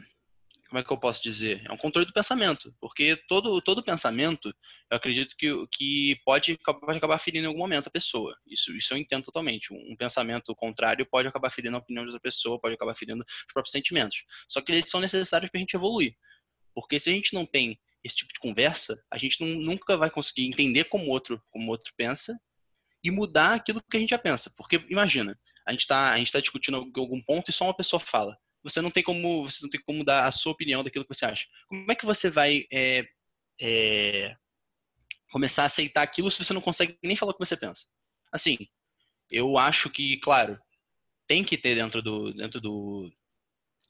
como é que eu posso dizer? É um controle do pensamento, porque todo, todo pensamento, eu acredito que, que pode, pode acabar ferindo em algum momento a pessoa. Isso, isso eu entendo totalmente. Um, pensamento contrário pode acabar ferindo a opinião de outra pessoa, pode acabar ferindo os próprios sentimentos. Só que eles são necessários para a gente evoluir. Porque se a gente não tem esse tipo de conversa, a gente não, nunca vai conseguir entender como outro, como outro pensa e mudar aquilo que a gente já pensa. Porque imagina, a gente está tá discutindo algum ponto e só uma pessoa fala você não tem como você não tem como dar a sua opinião daquilo que você acha. Como é que você vai é, é, começar a aceitar aquilo se você não consegue nem falar o que você pensa? Assim, eu acho que, claro, tem que ter dentro do dentro do,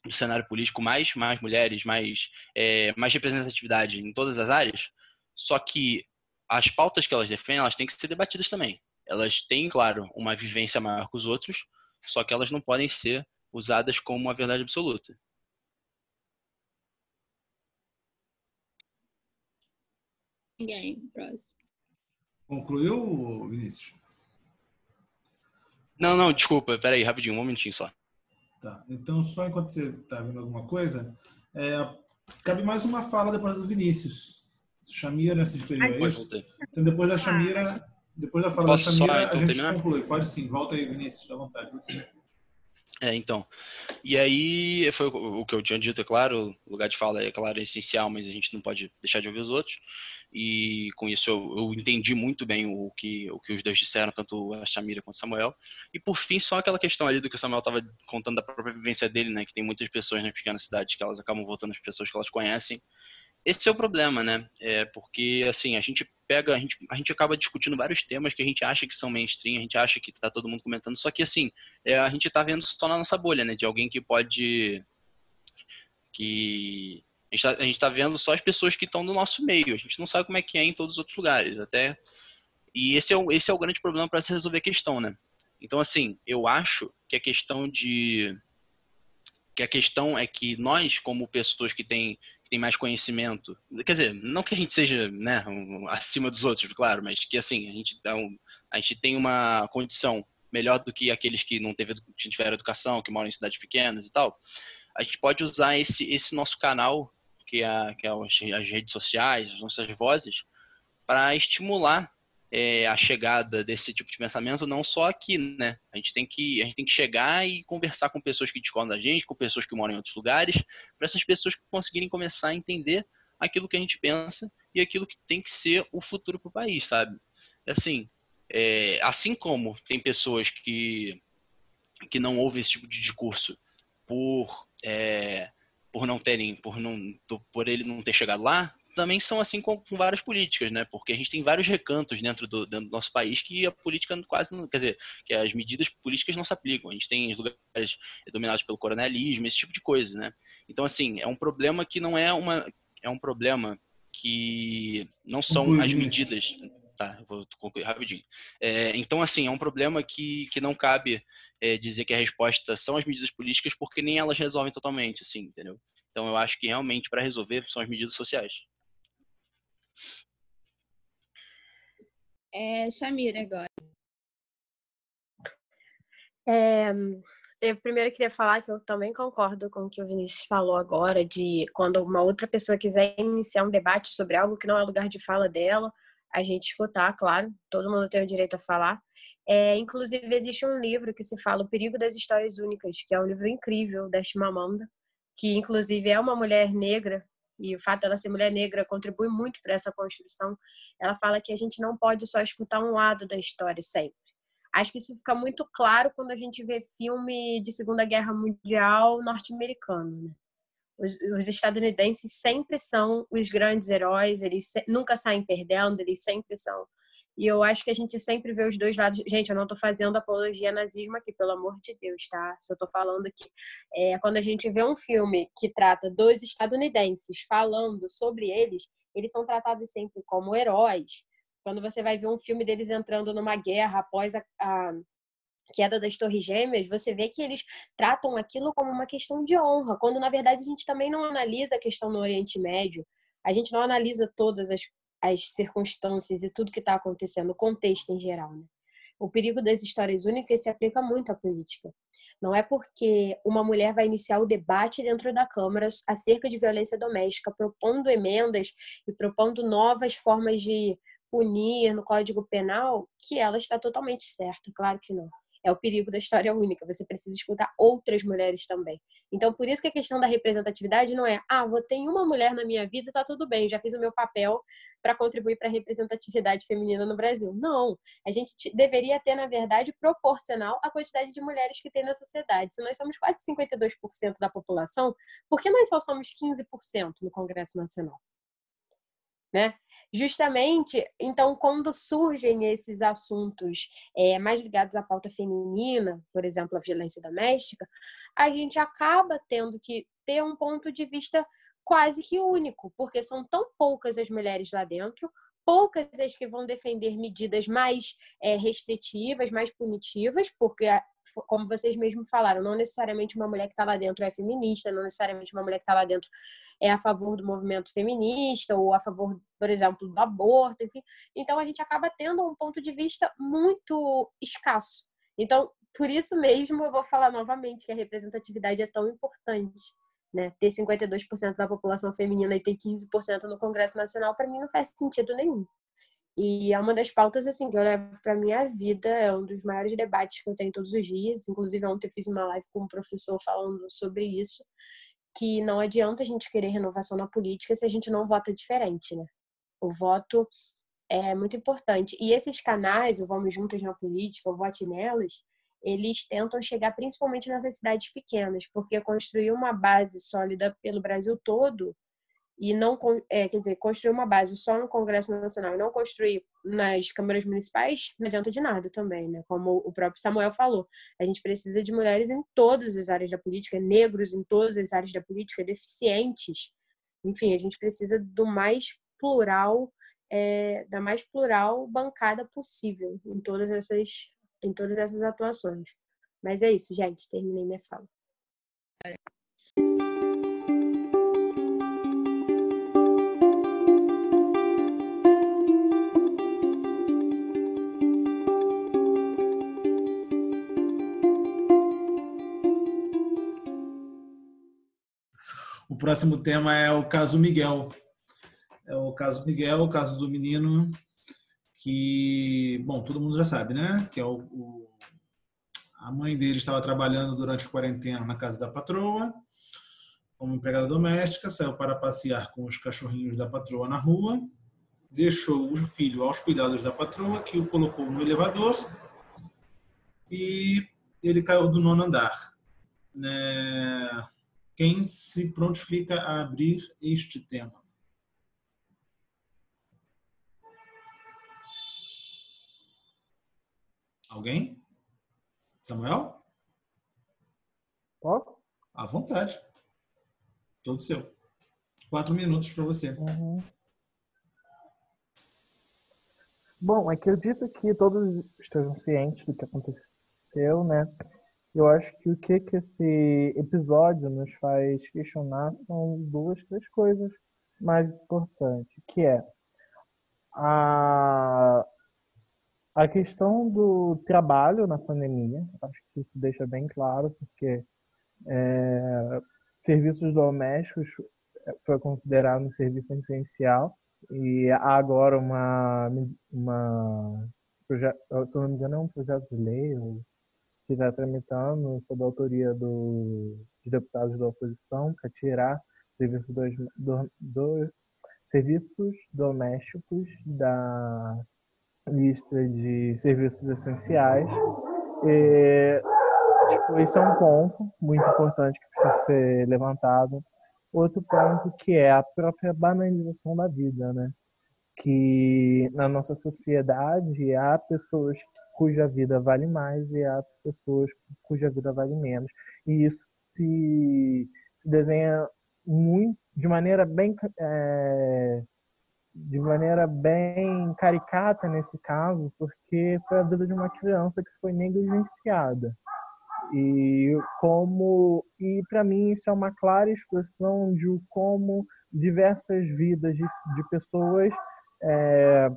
do cenário político mais mais mulheres, mais é, mais representatividade em todas as áreas. Só que as pautas que elas defendem, elas têm que ser debatidas também. Elas têm, claro, uma vivência maior que os outros, só que elas não podem ser usadas como uma verdade absoluta. Ninguém. Próximo. Concluiu, Vinícius? Não, não, desculpa, peraí, rapidinho, um momentinho só. Tá. Então, só enquanto você está vendo alguma coisa, é, cabe mais uma fala depois do Vinícius. Chamira se inscreveu, é isso? Então, depois da Chamira, depois da fala Posso da Chamira, só, a então, gente terminar? conclui. Pode sim, volta aí, Vinícius, à vontade. Tudo sim. É, então. E aí, foi o que eu tinha dito, é claro, o lugar de fala é, claro, é essencial, mas a gente não pode deixar de ouvir os outros. E com isso eu, eu entendi muito bem o que, o que os dois disseram, tanto a Shamira quanto o Samuel. E por fim, só aquela questão ali do que o Samuel estava contando da própria vivência dele, né? Que tem muitas pessoas nas pequenas cidades que elas acabam voltando às pessoas que elas conhecem. Esse é o problema, né? É porque, assim, a gente pega, a gente, a gente acaba discutindo vários temas que a gente acha que são mainstream, a gente acha que tá todo mundo comentando, só que, assim, é, a gente tá vendo só na nossa bolha, né? De alguém que pode. que. A gente, tá, a gente tá vendo só as pessoas que estão no nosso meio, a gente não sabe como é que é em todos os outros lugares, até. E esse é o, esse é o grande problema para se resolver a questão, né? Então, assim, eu acho que a questão de. que a questão é que nós, como pessoas que têm tem mais conhecimento. Quer dizer, não que a gente seja né, um- acima dos outros, claro, mas que assim, a gente, dá um- a gente tem uma condição melhor do que aqueles que não teve, que tiveram educação, que moram em cidades pequenas e tal. A gente pode usar esse, esse nosso canal, que é, que é as, as redes sociais, as nossas vozes, para estimular é, a chegada desse tipo de pensamento não só aqui, né? A gente tem que a gente tem que chegar e conversar com pessoas que discordam da gente, com pessoas que moram em outros lugares, para essas pessoas conseguirem começar a entender aquilo que a gente pensa e aquilo que tem que ser o futuro para o país, sabe? Assim, é, assim como tem pessoas que que não ouvem esse tipo de discurso por é, por não terem, por não por ele não ter chegado lá, também são assim com, com várias políticas, né? Porque a gente tem vários recantos dentro do, dentro do nosso país que a política quase não, quer dizer, que as medidas políticas não se aplicam. A gente tem os lugares dominados pelo coronelismo, esse tipo de coisa, né? Então assim, é um problema que não é uma é um problema que não são as medidas. Tá, vou concluir rapidinho. É, então, assim, é um problema que, que não cabe é, dizer que a resposta são as medidas políticas, porque nem elas resolvem totalmente, assim, entendeu? Então, eu acho que realmente para resolver são as medidas sociais. É Shamira agora. É, eu primeiro queria falar que eu também concordo com o que o Vinícius falou agora, de quando uma outra pessoa quiser iniciar um debate sobre algo que não é lugar de fala dela, a gente escutar, claro, todo mundo tem o direito a falar. É, inclusive, existe um livro que se fala O Perigo das Histórias Únicas, que é um livro incrível da Chimamanda, que inclusive é uma mulher negra, e o fato dela ser mulher negra contribui muito para essa construção. Ela fala que a gente não pode só escutar um lado da história sempre. Acho que isso fica muito claro quando a gente vê filme de Segunda Guerra Mundial norte-americano. Né? Os, os estadunidenses sempre são os grandes heróis, eles se- nunca saem perdendo, eles sempre são. E eu acho que a gente sempre vê os dois lados. Gente, eu não estou fazendo apologia nazismo aqui, pelo amor de Deus, tá? Só estou falando que é, quando a gente vê um filme que trata dos estadunidenses falando sobre eles, eles são tratados sempre como heróis. Quando você vai ver um filme deles entrando numa guerra após a, a queda das Torres Gêmeas, você vê que eles tratam aquilo como uma questão de honra, quando na verdade a gente também não analisa a questão no Oriente Médio, a gente não analisa todas as, as circunstâncias e tudo que está acontecendo, o contexto em geral. Né? O perigo das histórias únicas se aplica muito à política. Não é porque uma mulher vai iniciar o debate dentro da Câmara acerca de violência doméstica, propondo emendas e propondo novas formas de punir no Código Penal, que ela está totalmente certa. Claro que não. É o perigo da história única. Você precisa escutar outras mulheres também. Então, por isso que a questão da representatividade não é, ah, votei em uma mulher na minha vida, tá tudo bem, já fiz o meu papel para contribuir para a representatividade feminina no Brasil. Não. A gente te- deveria ter, na verdade, proporcional à quantidade de mulheres que tem na sociedade. Se nós somos quase 52% da população, por que nós só somos 15% no Congresso Nacional? Né? Justamente, então, quando surgem esses assuntos é, mais ligados à pauta feminina, por exemplo, a violência doméstica, a gente acaba tendo que ter um ponto de vista quase que único, porque são tão poucas as mulheres lá dentro, poucas as que vão defender medidas mais é, restritivas, mais punitivas, porque como vocês mesmos falaram, não necessariamente uma mulher que está lá dentro é feminista, não necessariamente uma mulher que está lá dentro é a favor do movimento feminista ou a favor, por exemplo, do aborto, enfim. Então a gente acaba tendo um ponto de vista muito escasso. Então, por isso mesmo, eu vou falar novamente que a representatividade é tão importante. Né? Ter 52% da população feminina e ter 15% no Congresso Nacional, para mim, não faz sentido nenhum. E é uma das pautas assim que eu levo para minha vida, é um dos maiores debates que eu tenho todos os dias. Inclusive ontem eu fiz uma live com um professor falando sobre isso, que não adianta a gente querer renovação na política se a gente não vota diferente, né? O voto é muito importante. E esses canais, o Vamos Juntas na Política, o Vote Nelas, eles tentam chegar principalmente nessas cidades pequenas, porque construir uma base sólida pelo Brasil todo e não é, quer dizer construir uma base só no Congresso Nacional e não construir nas câmaras municipais não adianta de nada também, né? Como o próprio Samuel falou, a gente precisa de mulheres em todas as áreas da política, negros em todas as áreas da política, deficientes, enfim, a gente precisa do mais plural, é, da mais plural bancada possível em todas essas em todas essas atuações. Mas é isso, gente, terminei minha fala. Próximo tema é o caso Miguel. É o caso Miguel, o caso do menino que, bom, todo mundo já sabe, né? Que é o, o a mãe dele estava trabalhando durante a quarentena na casa da patroa, como empregada doméstica, saiu para passear com os cachorrinhos da patroa na rua, deixou o filho aos cuidados da patroa, que o colocou no elevador e ele caiu do nono andar. Né? Quem se prontifica a abrir este tema? Alguém? Samuel? Posso? À vontade. Todo seu. Quatro minutos para você. Uhum. Bom, acredito que todos estejam cientes do que aconteceu, né? Eu acho que o que, que esse episódio nos faz questionar são duas, três coisas mais importantes, que é a, a questão do trabalho na pandemia. Acho que isso deixa bem claro, porque é, serviços domésticos foi considerado um serviço essencial e há agora uma, uma se não me engano, é um projeto de lei, ou que está tramitando sob a autoria do, dos deputados da oposição para tirar serviços, do, do, serviços domésticos da lista de serviços essenciais. E, tipo, isso é um ponto muito importante que precisa ser levantado. Outro ponto que é a própria banalização da vida, né? Que na nossa sociedade há pessoas cuja vida vale mais e há pessoas cuja vida vale menos. E isso se, se desenha muito, de maneira bem é, de maneira bem caricata nesse caso, porque foi a vida de uma criança que foi negligenciada. E como e para mim isso é uma clara expressão de como diversas vidas de, de pessoas é,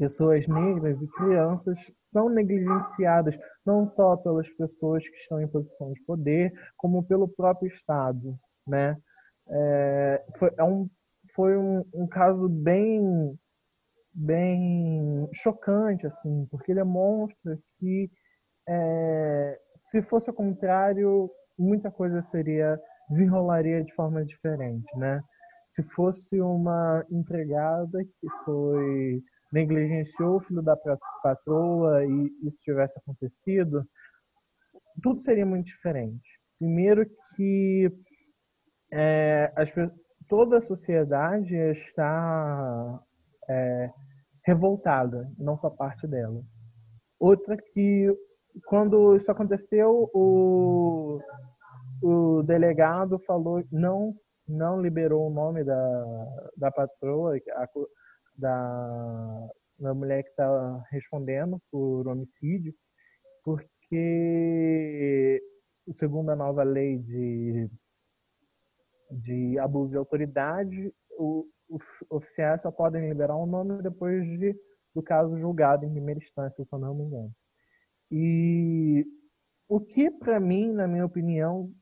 pessoas negras e crianças são negligenciadas não só pelas pessoas que estão em posição de poder, como pelo próprio Estado, né? É, foi, é um, foi um, um caso bem bem chocante assim porque ele demonstra que é, se fosse o contrário muita coisa seria desenrolaria de forma diferente né se fosse uma empregada que foi negligenciou o filho da patroa e isso tivesse acontecido, tudo seria muito diferente. Primeiro que é, as, toda a sociedade está é, revoltada, não só parte dela. Outra que, quando isso aconteceu, o, o delegado falou não não liberou o nome da, da patroa, da, da mulher que está respondendo por homicídio, porque, segundo a nova lei de, de abuso de autoridade, o, os oficiais só podem liberar um nome depois de, do caso julgado em primeira instância, se eu não me engano. E o que, para mim, na minha opinião,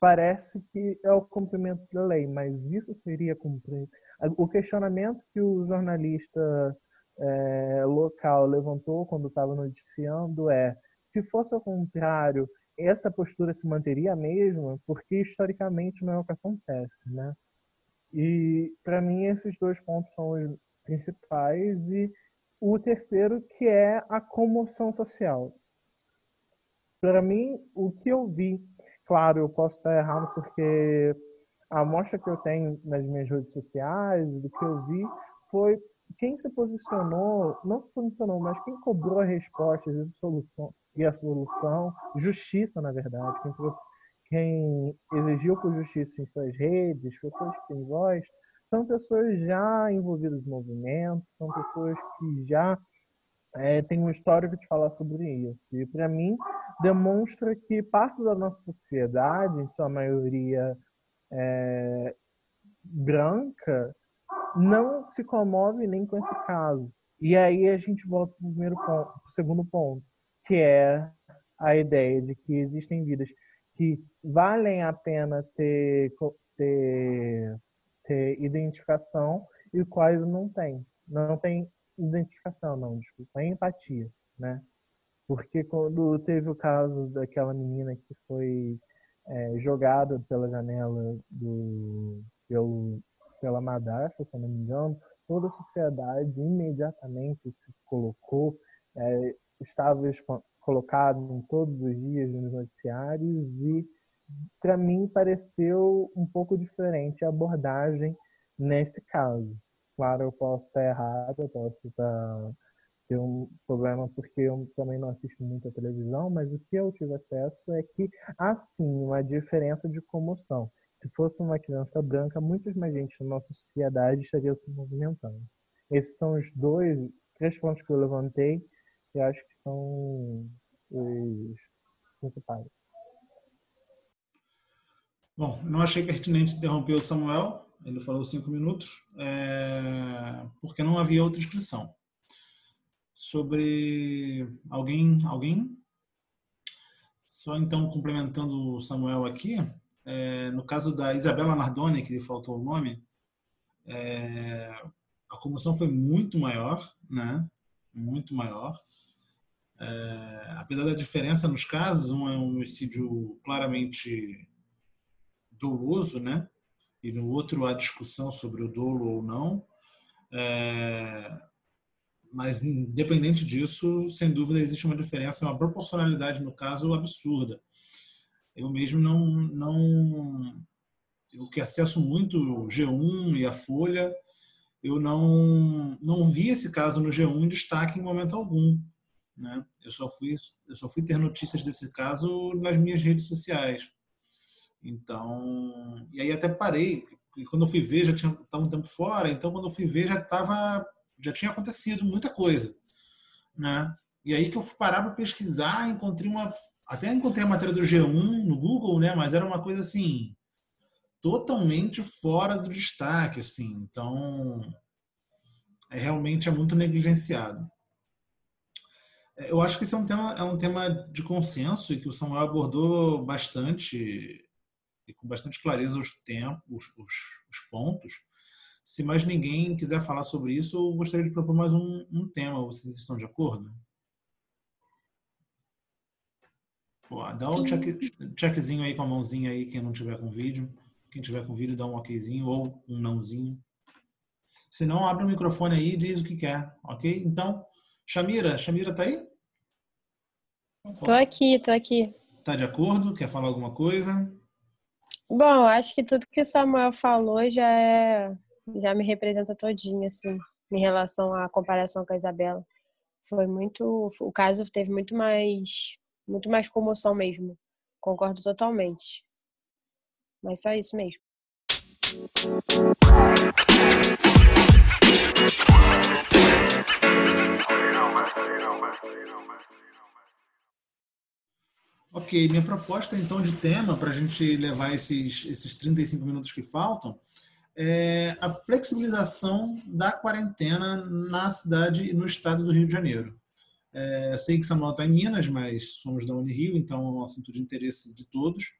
parece que é o cumprimento da lei, mas isso seria cumprir. O questionamento que o jornalista é, local levantou quando estava noticiando é: se fosse ao contrário, essa postura se manteria a mesma, porque historicamente não é o que acontece, né? E para mim esses dois pontos são os principais e o terceiro que é a comoção social. Para mim, o que eu vi, claro, eu posso estar errado porque a amostra que eu tenho nas minhas redes sociais, do que eu vi, foi quem se posicionou, não se posicionou, mas quem cobrou a resposta e a solução, e a solução justiça, na verdade, quem, quem exigiu por justiça em suas redes, pessoas que têm voz, são pessoas já envolvidas no movimento, são pessoas que já é, têm um histórico de falar sobre isso. E, para mim, demonstra que parte da nossa sociedade, em sua maioria é, branca, não se comove nem com esse caso. E aí a gente volta para o primeiro ponto, pro segundo ponto, que é a ideia de que existem vidas que valem a pena ter, ter, ter identificação e quais não tem. Não tem identificação, não, desculpa, é empatia, né? Porque quando teve o caso daquela menina que foi é, jogada pela janela do, pelo, pela madrasta, se não me engano, toda a sociedade imediatamente se colocou, é, estava colocado em todos os dias nos noticiários e para mim pareceu um pouco diferente a abordagem nesse caso. Claro, eu posso estar errado, eu posso estar ter um problema porque eu também não assisto muita televisão, mas o que eu tive acesso é que há sim uma diferença de comoção. Se fosse uma criança branca, muitas mais gente na nossa sociedade estaria se movimentando. Esses são os dois, três pontos que eu levantei e acho que são os principais. Bom, não achei pertinente interromper o Samuel, ele falou cinco minutos, é, porque não havia outra inscrição. Sobre alguém, alguém? Só então complementando o Samuel aqui, é, no caso da Isabela Nardoni, que lhe faltou o nome, é, a comoção foi muito maior, né? Muito maior. É, apesar da diferença nos casos, um é um homicídio claramente doloso, né? E no outro há discussão sobre o dolo ou não. É, mas independente disso, sem dúvida existe uma diferença, uma proporcionalidade no caso absurda. Eu mesmo não não eu que acesso muito o G1 e a Folha, eu não não vi esse caso no G1 em destaque em momento algum. Né? Eu só fui eu só fui ter notícias desse caso nas minhas redes sociais. Então, e aí até parei, e quando eu fui ver já tinha estava um tempo fora, então quando eu fui ver já estava já tinha acontecido muita coisa, né? E aí que eu fui parar para pesquisar, encontrei uma até encontrei a matéria do G1 no Google, né, mas era uma coisa assim totalmente fora do destaque, assim. Então, é realmente é muito negligenciado. Eu acho que esse é um tema, é um tema de consenso e que o Samuel abordou bastante e com bastante clareza os tempos, os, os pontos. Se mais ninguém quiser falar sobre isso, eu gostaria de propor mais um, um tema. Vocês estão de acordo? Pô, dá um check, checkzinho aí com a mãozinha aí, quem não tiver com vídeo. Quem tiver com vídeo, dá um okzinho ou um nãozinho. Se não, abre o microfone aí e diz o que quer, ok? Então, Shamira, Shamira tá aí? Tô aqui, tô aqui. Tá de acordo? Quer falar alguma coisa? Bom, acho que tudo que o Samuel falou já é, já me representa todinho, assim, em relação à comparação com a Isabela. Foi muito, o caso teve muito mais, muito mais comoção mesmo. Concordo totalmente. Mas só isso mesmo. Ok, minha proposta então de tema para a gente levar esses, esses 35 minutos que faltam é a flexibilização da quarentena na cidade e no estado do Rio de Janeiro. É, sei que Samuel está em Minas, mas somos da Unirio, então é um assunto de interesse de todos.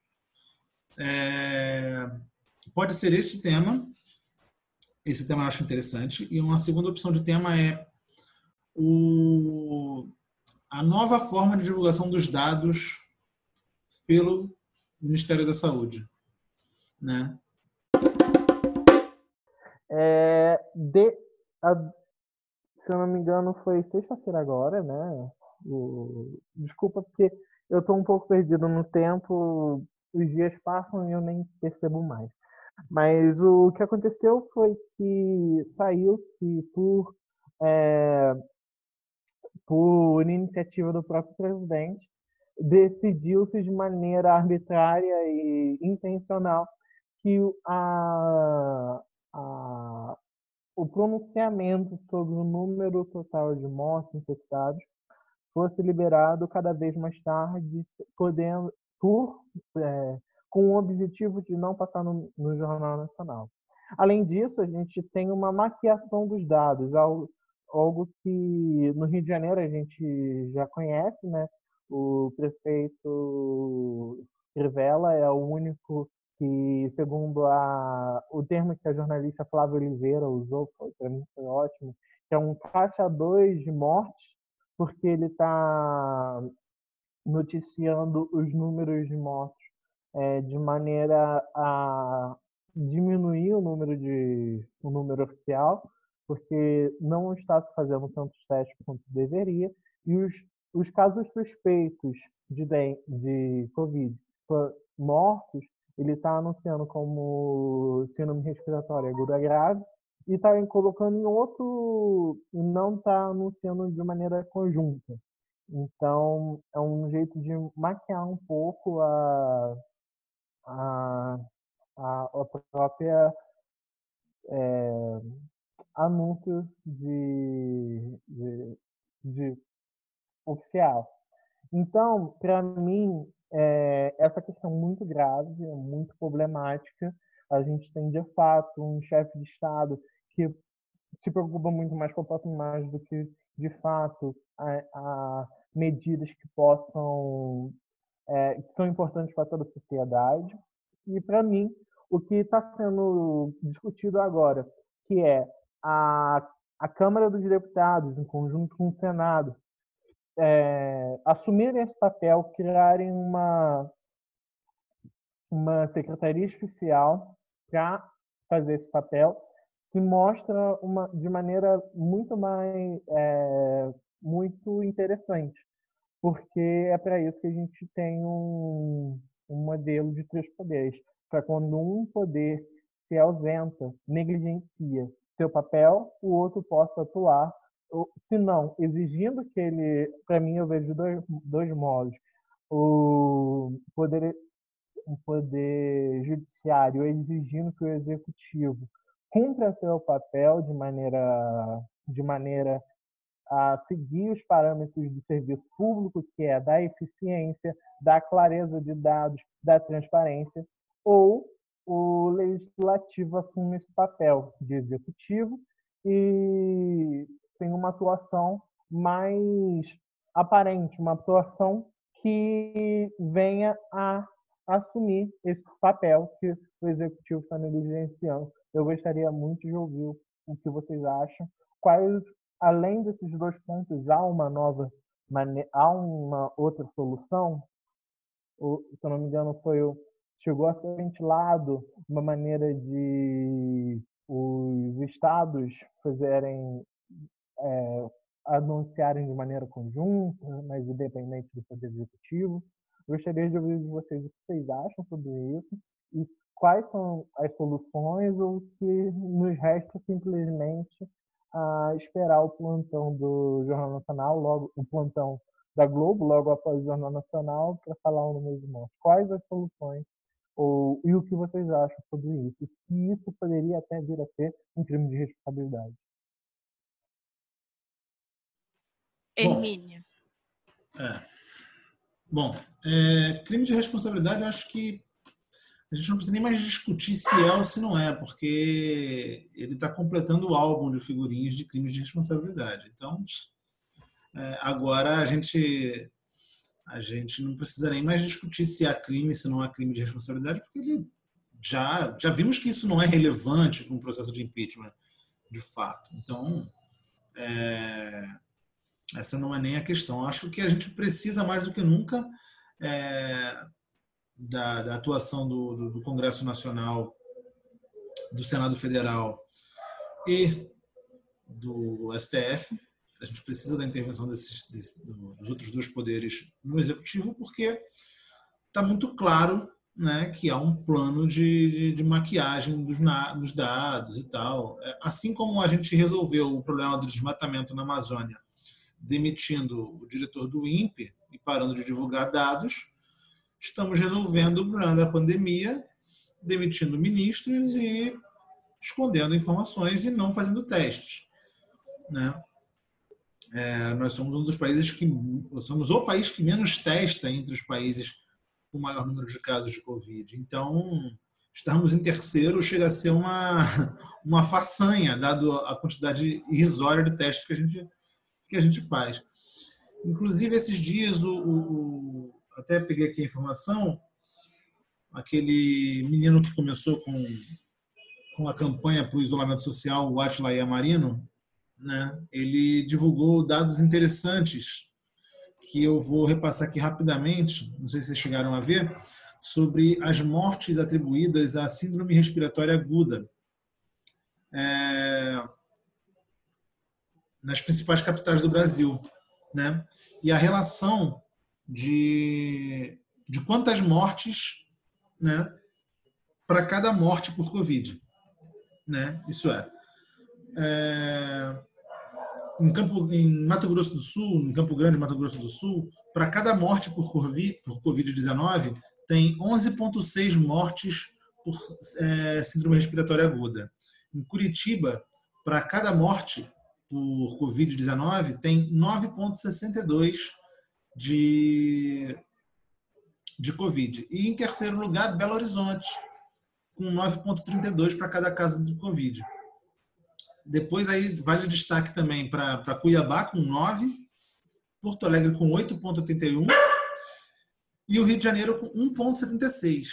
É, pode ser esse tema, esse tema eu acho interessante. E uma segunda opção de tema é o, a nova forma de divulgação dos dados pelo Ministério da Saúde, né? É, de, a, se eu não me engano, foi sexta-feira agora, né? O, desculpa, porque eu estou um pouco perdido no tempo, os dias passam e eu nem percebo mais. Mas o que aconteceu foi que saiu que por, é, por iniciativa do próprio presidente, decidiu-se de maneira arbitrária e intencional que a, o pronunciamento sobre o número total de mortos infectados fosse liberado cada vez mais tarde, podendo, por, é, com o objetivo de não passar no, no, Jornal Nacional. Além disso, a gente tem uma maquiação dos dados, algo, algo que no Rio de Janeiro a gente já conhece, né? O prefeito Crivella é o único que, segundo a, o termo que a jornalista Flávia Oliveira usou, para mim foi ótimo, que é um caixa 2 de mortes, porque ele está noticiando os números de mortes é, de maneira a diminuir o número de o número oficial, porque não está se fazendo tantos testes quanto deveria, e os os casos suspeitos de, de Covid mortos, ele está anunciando como síndrome respiratória aguda grave e está colocando em outro e não está anunciando de maneira conjunta. Então, é um jeito de maquiar um pouco a, a, a, própria é, anúncio de, de, de oficial. Então, para mim, é, essa questão muito grave, muito problemática. A gente tem, de fato, um chefe de Estado que se preocupa muito mais com a própria imagem do que, de fato, a, a medidas que possam, é, que são importantes para toda a sociedade. E, para mim, o que está sendo discutido agora, que é a, a Câmara dos Deputados, em conjunto com o Senado, é, assumirem esse papel, criarem uma, uma secretaria especial para fazer esse papel, se mostra uma, de maneira muito mais é, muito interessante, porque é para isso que a gente tem um, um modelo de três poderes, para quando um poder se ausenta, negligencia seu papel, o outro possa atuar se não, exigindo que ele, para mim eu vejo dois, dois modos. O poder, o poder judiciário exigindo que o executivo cumpra seu papel de maneira, de maneira a seguir os parâmetros do serviço público, que é da eficiência, da clareza de dados, da transparência, ou o legislativo assume esse papel de executivo e tem uma atuação mais aparente, uma atuação que venha a assumir esse papel que o executivo está negligenciando. Eu gostaria muito de ouvir o que vocês acham. Quais, além desses dois pontos, há uma nova, há uma outra solução? se eu não me engano, foi o chegou a ser ventilado uma maneira de os estados fizerem é, anunciarem de maneira conjunta, mas independente do Poder Executivo. Gostaria de ouvir de vocês o que vocês acham sobre isso e quais são as soluções ou se nos resta simplesmente a esperar o plantão do Jornal Nacional, logo o plantão da Globo, logo após o Jornal Nacional, para falar o número de. Quais as soluções ou, e o que vocês acham sobre isso? Se isso poderia até vir a ser um crime de responsabilidade. Hermínia. É. Bom, é, crime de responsabilidade, eu acho que a gente não precisa nem mais discutir se é ou se não é, porque ele está completando o álbum de figurinhas de crimes de responsabilidade. Então, é, agora a gente a gente não precisa nem mais discutir se há crime, se não há crime de responsabilidade, porque ele já já vimos que isso não é relevante para um processo de impeachment, de fato. Então, é, essa não é nem a questão. Acho que a gente precisa mais do que nunca é, da, da, atuação do, do, do, Congresso Nacional, do Senado Federal e do STF. A gente precisa da intervenção desses, dos outros dois poderes no Executivo, porque está muito claro né, que há um plano de, de, de maquiagem dos, na, dos dados e tal. É, assim como a gente resolveu o problema do desmatamento na Amazônia demitindo o diretor do INPE e parando de divulgar dados, estamos resolvendo o problema da pandemia, demitindo ministros e escondendo informações e não fazendo testes. Né? É, nós somos um dos países que somos o país que menos testa entre os países com maior número de casos de Covid. Então, estarmos em terceiro chega a ser uma, *laughs* uma façanha, dado a quantidade irrisória de testes que a gente que a gente faz. Inclusive, esses dias, o, o, até peguei aqui a informação, aquele menino que começou com, com a campanha para o isolamento social, o Atila Yamarino, né, ele divulgou dados interessantes que eu vou repassar aqui rapidamente, não sei se vocês chegaram a ver, sobre as mortes atribuídas à síndrome respiratória aguda. É, nas principais capitais do Brasil, né? E a relação de, de quantas mortes, né, para cada morte por Covid, né? Isso é, é em, Campo, em Mato Grosso do Sul, em Campo Grande, Mato Grosso do Sul, para cada morte por Covid, por Covid-19 tem 11,6 mortes por é, síndrome respiratória aguda. Em Curitiba, para cada morte por Covid-19 tem 9,62 de, de Covid. E em terceiro lugar, Belo Horizonte, com 9,32 para cada caso de Covid. Depois aí vale destaque também para Cuiabá, com 9, Porto Alegre com 8,81 e o Rio de Janeiro com 1,76.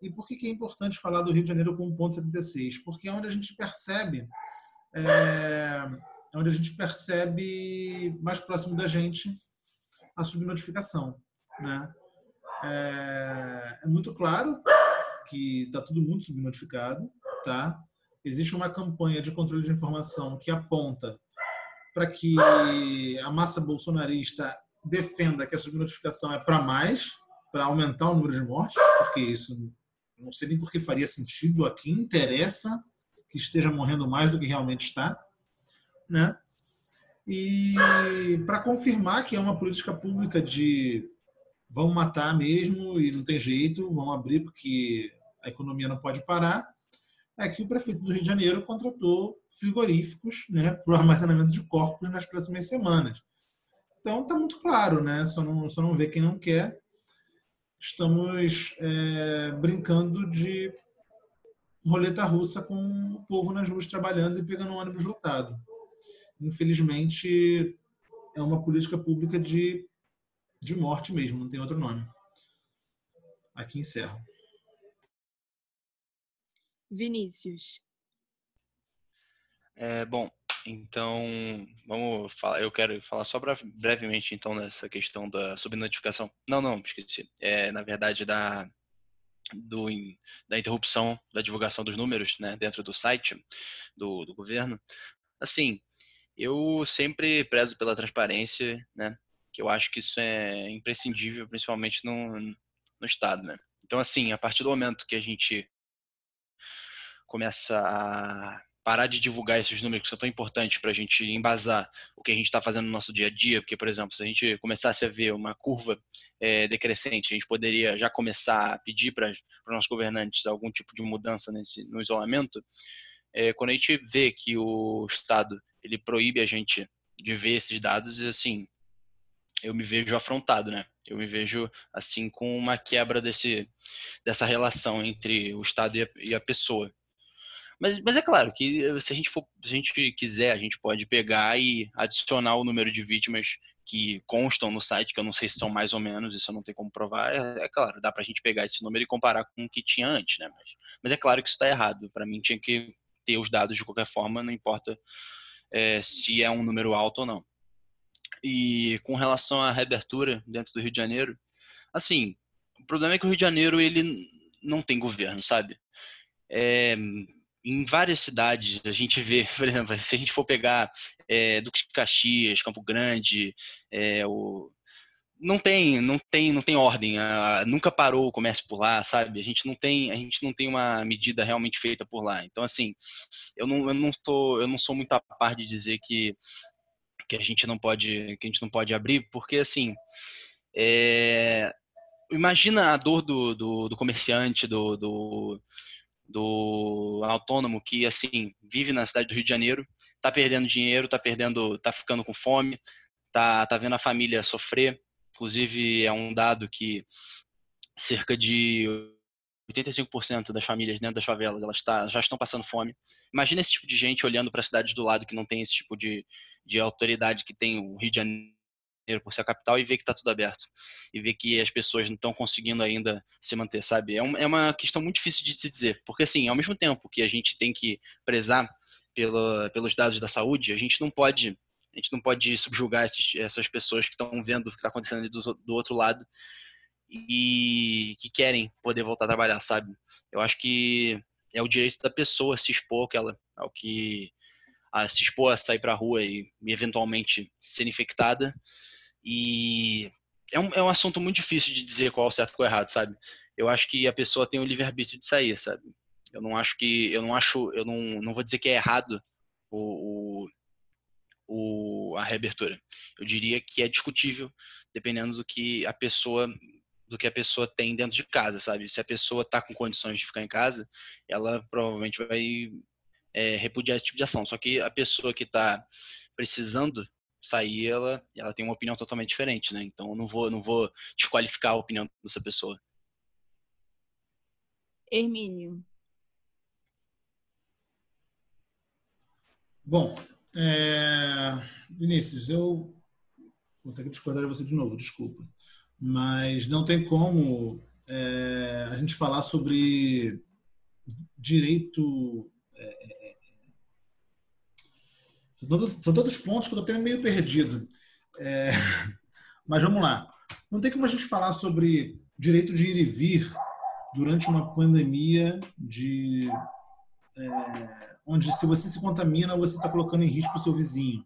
E por que, que é importante falar do Rio de Janeiro com 1,76? Porque é onde a gente percebe é, é onde a gente percebe mais próximo da gente a subnotificação. Né? É, é muito claro que está tudo muito subnotificado. Tá? Existe uma campanha de controle de informação que aponta para que a massa bolsonarista defenda que a subnotificação é para mais, para aumentar o número de mortes, porque isso não sei nem por que faria sentido, a quem interessa que esteja morrendo mais do que realmente está né? E para confirmar que é uma política pública de vamos matar mesmo e não tem jeito, vamos abrir porque a economia não pode parar, é que o prefeito do Rio de Janeiro contratou frigoríficos né, para o armazenamento de corpos nas próximas semanas. Então está muito claro, né? Só não, só não vê quem não quer. Estamos é, brincando de roleta russa com o povo nas ruas trabalhando e pegando um ônibus lotado infelizmente, é uma política pública de, de morte mesmo, não tem outro nome. Aqui encerro. Vinícius. É, bom, então vamos falar. Eu quero falar só brevemente então dessa questão da subnotificação. Não, não, esqueci. É, na verdade, da do, da interrupção da divulgação dos números né, dentro do site do, do governo. Assim, eu sempre prezo pela transparência, né? Que eu acho que isso é imprescindível, principalmente no, no Estado, né? Então, assim, a partir do momento que a gente começa a parar de divulgar esses números que são tão importantes para a gente embasar o que a gente está fazendo no nosso dia a dia, porque, por exemplo, se a gente começasse a ver uma curva é, decrescente, a gente poderia já começar a pedir para os nossos governantes algum tipo de mudança nesse, no isolamento. É, quando a gente vê que o Estado ele proíbe a gente de ver esses dados e assim, eu me vejo afrontado, né? Eu me vejo assim com uma quebra desse dessa relação entre o Estado e a, e a pessoa. Mas, mas é claro que se a gente for, se a gente quiser, a gente pode pegar e adicionar o número de vítimas que constam no site, que eu não sei se são mais ou menos, isso eu não tenho como provar. É, é claro, dá para a gente pegar esse número e comparar com o que tinha antes, né? Mas, mas é claro que isso está errado. Para mim tinha que ter os dados de qualquer forma, não importa é, se é um número alto ou não. E com relação à reabertura dentro do Rio de Janeiro, assim, o problema é que o Rio de Janeiro ele não tem governo, sabe? É, em várias cidades a gente vê, *laughs* por exemplo, se a gente for pegar é, Duque de Caxias, Campo Grande, é, o, não tem, não tem, não tem ordem. nunca parou o comércio por lá, sabe? A gente não tem, a gente não tem uma medida realmente feita por lá. Então assim, eu não, eu não estou, eu não sou muito a par de dizer que que a gente não pode, que a gente não pode abrir, porque assim, é, imagina a dor do, do, do comerciante, do, do, do autônomo que assim vive na cidade do Rio de Janeiro, tá perdendo dinheiro, tá perdendo, tá ficando com fome, tá, tá vendo a família sofrer. Inclusive é um dado que cerca de 85% das famílias dentro das favelas elas tá, já estão passando fome. Imagina esse tipo de gente olhando para cidades do lado que não tem esse tipo de, de autoridade que tem o Rio de Janeiro por ser a capital e ver que está tudo aberto. E ver que as pessoas não estão conseguindo ainda se manter, sabe? É, um, é uma questão muito difícil de se dizer. Porque, assim, ao mesmo tempo que a gente tem que prezar pelos dados da saúde, a gente não pode a gente não pode subjugar esses, essas pessoas que estão vendo o que está acontecendo do, do outro lado e que querem poder voltar a trabalhar, sabe? Eu acho que é o direito da pessoa se expor aquela, ao que a se expor a sair para a rua e, e eventualmente ser infectada e é um, é um assunto muito difícil de dizer qual é o certo e qual é o errado, sabe? Eu acho que a pessoa tem o livre-arbítrio de sair, sabe? Eu não acho que. Eu não acho. Eu não, não vou dizer que é errado o, o, o, a reabertura. Eu diria que é discutível, dependendo do que a pessoa do que a pessoa tem dentro de casa, sabe? Se a pessoa está com condições de ficar em casa, ela provavelmente vai é, repudiar esse tipo de ação. Só que a pessoa que está precisando sair, ela, ela tem uma opinião totalmente diferente, né? Então eu não vou, não vou desqualificar a opinião dessa pessoa. Hermínio. Bom, é... Vinícius, eu vou ter que discordar de você de novo, desculpa. Mas não tem como é, a gente falar sobre direito é, são todos pontos que eu estou meio perdido. É, *laughs* mas vamos lá. Não tem como a gente falar sobre direito de ir e vir durante uma pandemia de é, onde se você se contamina você está colocando em risco o seu vizinho.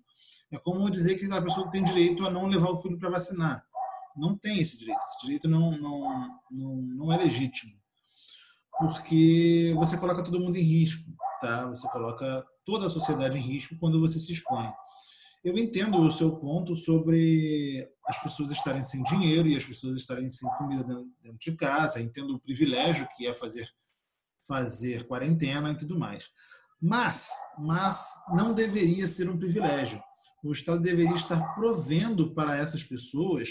É como dizer que a pessoa tem direito a não levar o filho para vacinar. Não tem esse direito. Esse direito não, não, não, não é legítimo. Porque você coloca todo mundo em risco. Tá? Você coloca toda a sociedade em risco quando você se expõe. Eu entendo o seu ponto sobre as pessoas estarem sem dinheiro e as pessoas estarem sem comida dentro de casa. Entendo o privilégio que é fazer fazer quarentena e tudo mais. Mas, mas não deveria ser um privilégio. O Estado deveria estar provendo para essas pessoas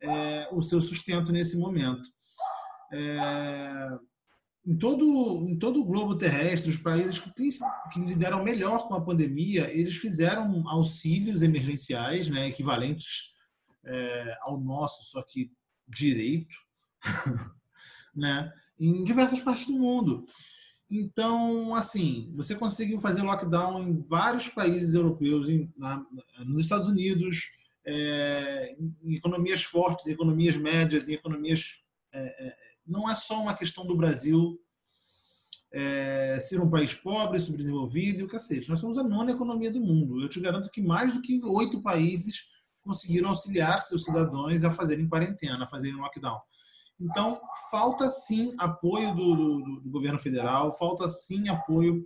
é, o seu sustento nesse momento. É, em todo, em todo o globo terrestre, os países que, que melhor com a pandemia, eles fizeram auxílios emergenciais, né, equivalentes é, ao nosso, só que direito, *laughs* né, em diversas partes do mundo. Então, assim, você conseguiu fazer lockdown em vários países europeus, em, na, nos Estados Unidos, é, em economias fortes, em economias médias, em economias é, é não é só uma questão do Brasil é, ser um país pobre, subdesenvolvido e o cacete. Nós somos a nona economia do mundo. Eu te garanto que mais do que oito países conseguiram auxiliar seus cidadãos a fazerem quarentena, a fazerem lockdown. Então, falta sim apoio do, do, do governo federal, falta sim apoio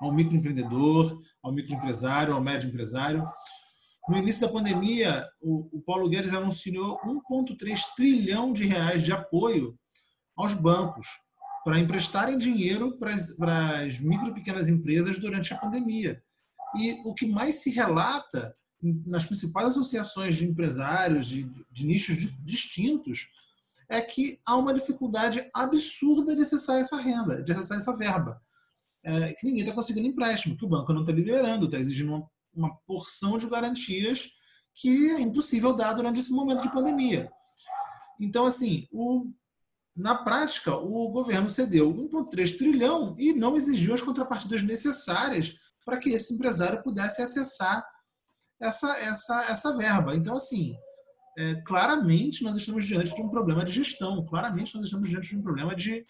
ao microempreendedor, ao microempresário, ao médio empresário. No início da pandemia, o, o Paulo Guedes anunciou 1,3 trilhão de reais de apoio aos bancos para emprestarem dinheiro para as, micro e pequenas empresas durante a pandemia. E o que mais se relata nas principais associações de empresários de, de nichos distintos é que há uma dificuldade absurda de acessar essa renda, de acessar essa verba. É, que ninguém está conseguindo empréstimo, que o banco não está liberando, está exigindo uma, uma porção de garantias que é impossível dar durante esse momento de pandemia. Então, assim, o, na prática, o governo cedeu 1,3 trilhão e não exigiu as contrapartidas necessárias para que esse empresário pudesse acessar essa, essa, essa verba. Então, assim, é, claramente nós estamos diante de um problema de gestão, claramente nós estamos diante de um problema de,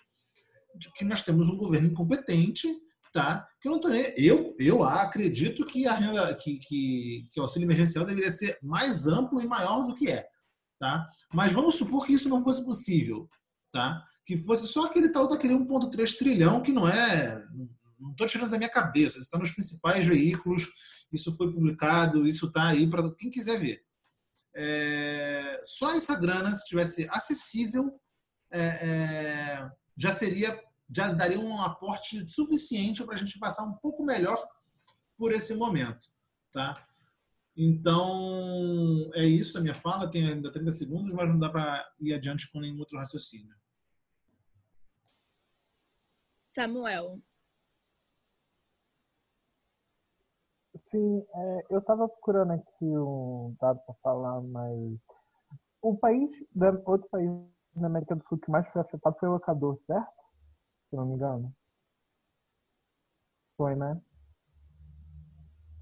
de que nós temos um governo incompetente, tá? Que eu não tô eu eu acredito que a renda que, que, que o auxílio emergencial deveria ser mais amplo e maior do que é, tá? Mas vamos supor que isso não fosse possível, tá? Que fosse só aquele tal daquele 1.3 trilhão que não é não estou tirando da minha cabeça, está nos principais veículos, isso foi publicado, isso está aí para quem quiser ver. É, só essa grana, se tivesse acessível, é, é, já seria, já daria um aporte suficiente para a gente passar um pouco melhor por esse momento, tá? Então, é isso a minha fala, tem ainda 30 segundos, mas não dá para ir adiante com nenhum outro raciocínio. Samuel, Sim, é, eu estava procurando aqui um dado para falar, mas o país, outro país na América do Sul que mais foi afetado foi o Equador, certo? Se não me engano. Foi, né?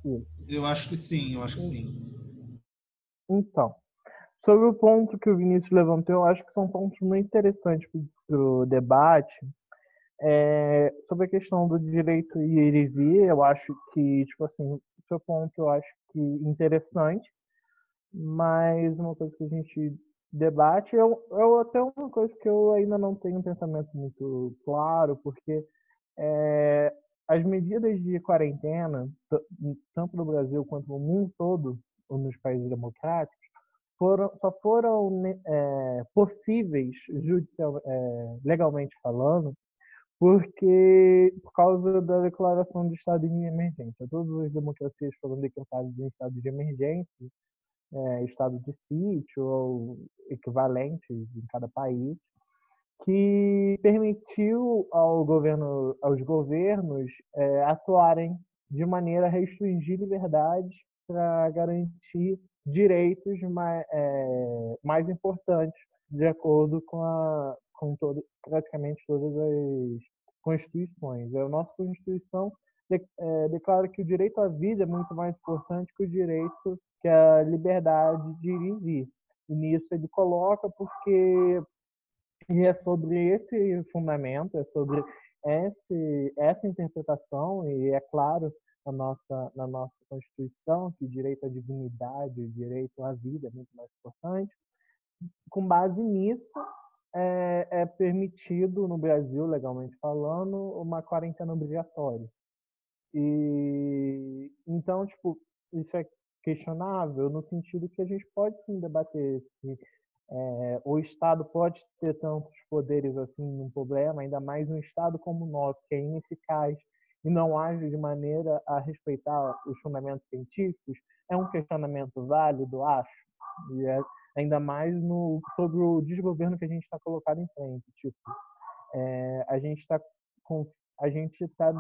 Isso. Eu acho que sim, eu acho que sim. Então, sobre o ponto que o Vinícius levantou, eu acho que são pontos muito interessantes para o debate. É, sobre a questão do direito ir e vir, eu acho que, tipo assim, seu ponto eu acho que interessante, mas uma coisa que a gente debate é, é até uma coisa que eu ainda não tenho um pensamento muito claro, porque é, as medidas de quarentena, tanto no Brasil quanto no mundo todo, ou nos países democráticos, foram, só foram é, possíveis, judicial, é, legalmente falando, porque por causa da declaração de estado de emergência. Todas as democracias foram decretadas em estado de emergência, é, estado de sítio ou equivalentes em cada país, que permitiu ao governo, aos governos é, atuarem de maneira a restringir liberdades para garantir direitos mais, é, mais importantes de acordo com, a, com todo, praticamente todas as constituições. A nossa Constituição é, declara que o direito à vida é muito mais importante que o direito, que a liberdade de ir e vir. E nisso ele coloca porque e é sobre esse fundamento, é sobre esse, essa interpretação, e é claro na nossa, na nossa Constituição que o direito à dignidade, o direito à vida é muito mais importante. Com base nisso, é, é permitido no Brasil, legalmente falando, uma quarentena obrigatória. E então, tipo, isso é questionável no sentido que a gente pode sim debater se é, o Estado pode ter tantos poderes assim num problema, ainda mais um Estado como o nosso, que é ineficaz e não age de maneira a respeitar os fundamentos científicos, é um questionamento válido, acho. E é, ainda mais no, sobre o desgoverno que a gente está colocado em frente. Tipo, é, a gente está a gente está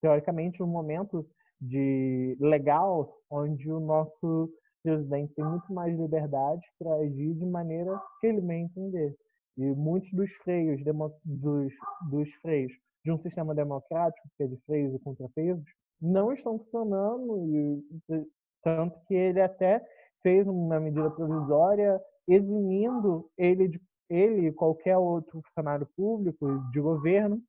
teoricamente um momento de legal onde o nosso presidente tem muito mais liberdade para agir de maneira que ele bem entender. E muitos dos freios dos, dos freios de um sistema democrático, que é de freios e contrapesos, não estão funcionando, e, tanto que ele até fez uma medida provisória eximindo ele de ele e qualquer outro funcionário público de governo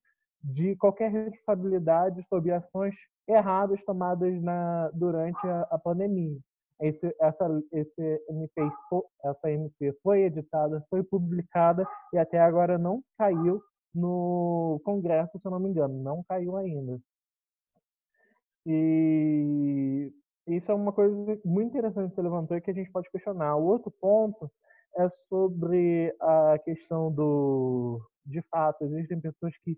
de qualquer responsabilidade sobre ações erradas tomadas na, durante a, a pandemia. Esse, essa, esse MP, essa MP foi editada, foi publicada e até agora não caiu no Congresso, se eu não me engano, não caiu ainda. E isso é uma coisa muito interessante que você levantou e que a gente pode questionar. O outro ponto é sobre a questão do. De fato, existem pessoas que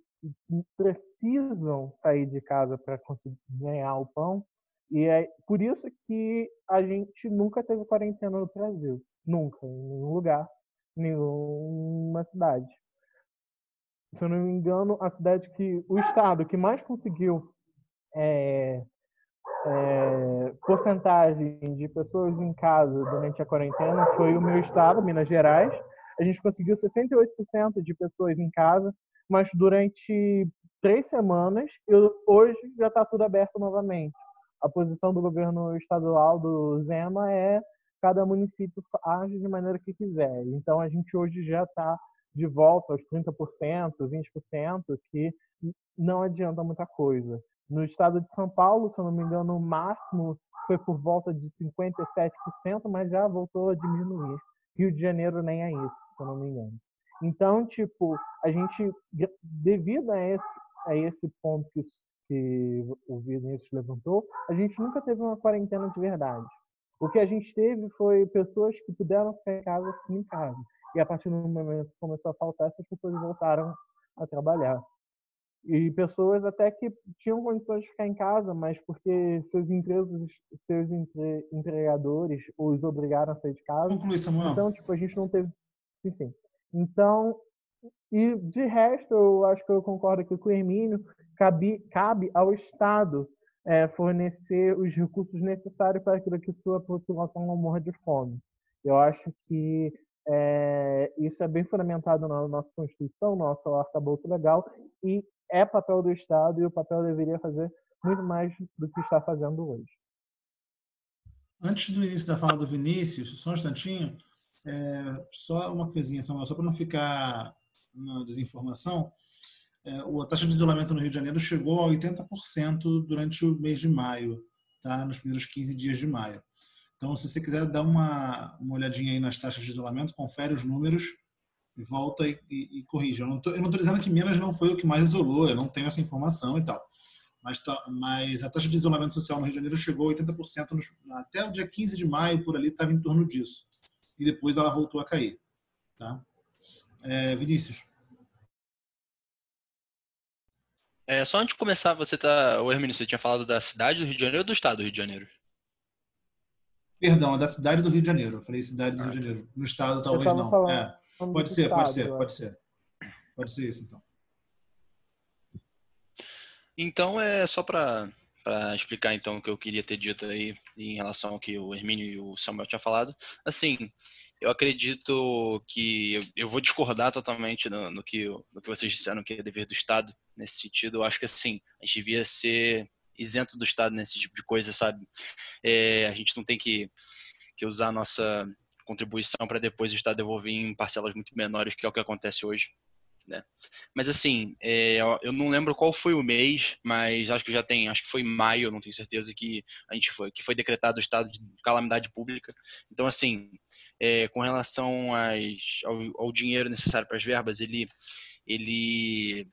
precisam sair de casa para conseguir ganhar o pão, E é por isso que a gente nunca teve quarentena no Brasil. Nunca, em nenhum lugar, em nenhuma cidade. Se eu não me engano, a cidade que. O estado que mais conseguiu é, é, porcentagem de pessoas em casa durante a quarentena foi o meu estado, Minas Gerais. A gente conseguiu 68% de pessoas em casa, mas durante três semanas, eu, hoje já está tudo aberto novamente. A posição do governo estadual do Zema é cada município age de maneira que quiser. Então a gente hoje já está de volta aos 30%, 20%, que não adianta muita coisa. No estado de São Paulo, se eu não me engano, o máximo foi por volta de 57%, mas já voltou a diminuir. Rio de Janeiro nem é isso, se eu não me engano. Então, tipo, a gente, devido a esse, a esse ponto que, que o Vinícius levantou, a gente nunca teve uma quarentena de verdade. O que a gente teve foi pessoas que puderam ficar em casa, em casa. E a partir do momento que começou a faltar, essas pessoas voltaram a trabalhar. E pessoas até que tinham condições de ficar em casa, mas porque seus empresas, seus entre, empregadores os obrigaram a sair de casa. Conclui, Samuel. Então, tipo, a gente não teve. Sim, sim. Então, e de resto, eu acho que eu concordo aqui com o Hermínio, cabe, cabe ao Estado é, fornecer os recursos necessários para que sua população não morra de fome. Eu acho que é, isso é bem fundamentado na nossa Constituição, no nosso arcabouço legal, e é papel do Estado e o papel deveria fazer muito mais do que está fazendo hoje. Antes do início da fala do Vinícius, só um instantinho, é, só uma coisinha, Samuel, só para não ficar na desinformação, é, a taxa de isolamento no Rio de Janeiro chegou a 80% durante o mês de maio, tá? nos primeiros 15 dias de maio. Então, se você quiser dar uma, uma olhadinha aí nas taxas de isolamento, confere os números volta e, e, e corrige. Eu não estou dizendo que Minas não foi o que mais isolou, eu não tenho essa informação e tal. Mas, tá, mas a taxa de isolamento social no Rio de Janeiro chegou a 80%, nos, até o dia 15 de maio, por ali, estava em torno disso. E depois ela voltou a cair. Tá? É, Vinícius. É, só antes de começar, você tá. O Hermínio, você tinha falado da cidade do Rio de Janeiro ou do estado do Rio de Janeiro? Perdão, é da cidade do Rio de Janeiro. Eu falei cidade do Rio de Janeiro. No estado, talvez não. É. Pode ser, pode ser, pode ser. Pode ser isso, então. Então, é só para explicar então o que eu queria ter dito aí em relação ao que o Hermínio e o Samuel tinham falado. Assim, eu acredito que eu vou discordar totalmente no, no, que, no que vocês disseram que é dever do Estado nesse sentido. Eu acho que assim, a gente devia ser isento do Estado nesse tipo de coisa, sabe? É, a gente não tem que, que usar a nossa contribuição para depois o Estado devolver em parcelas muito menores, que é o que acontece hoje. Né? Mas assim, é, eu não lembro qual foi o mês, mas acho que já tem, acho que foi maio, não tenho certeza que a gente foi, que foi decretado o estado de calamidade pública. Então assim, é, com relação às, ao, ao, dinheiro necessário para as verbas, ele ele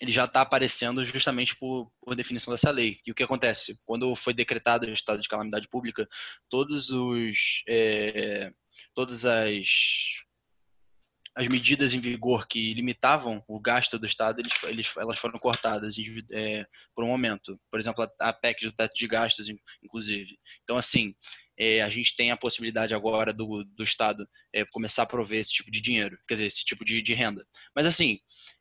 ele já está aparecendo justamente por, por, definição dessa lei. E o que acontece? Quando foi decretado o estado de calamidade pública, todos os é, todas as as medidas em vigor que limitavam o gasto do Estado, eles, eles, elas foram cortadas é, por um momento. Por exemplo, a, a PEC do teto de gastos, inclusive. Então, assim, é, a gente tem a possibilidade agora do, do Estado é, começar a prover esse tipo de dinheiro, quer dizer, esse tipo de, de renda. Mas, assim,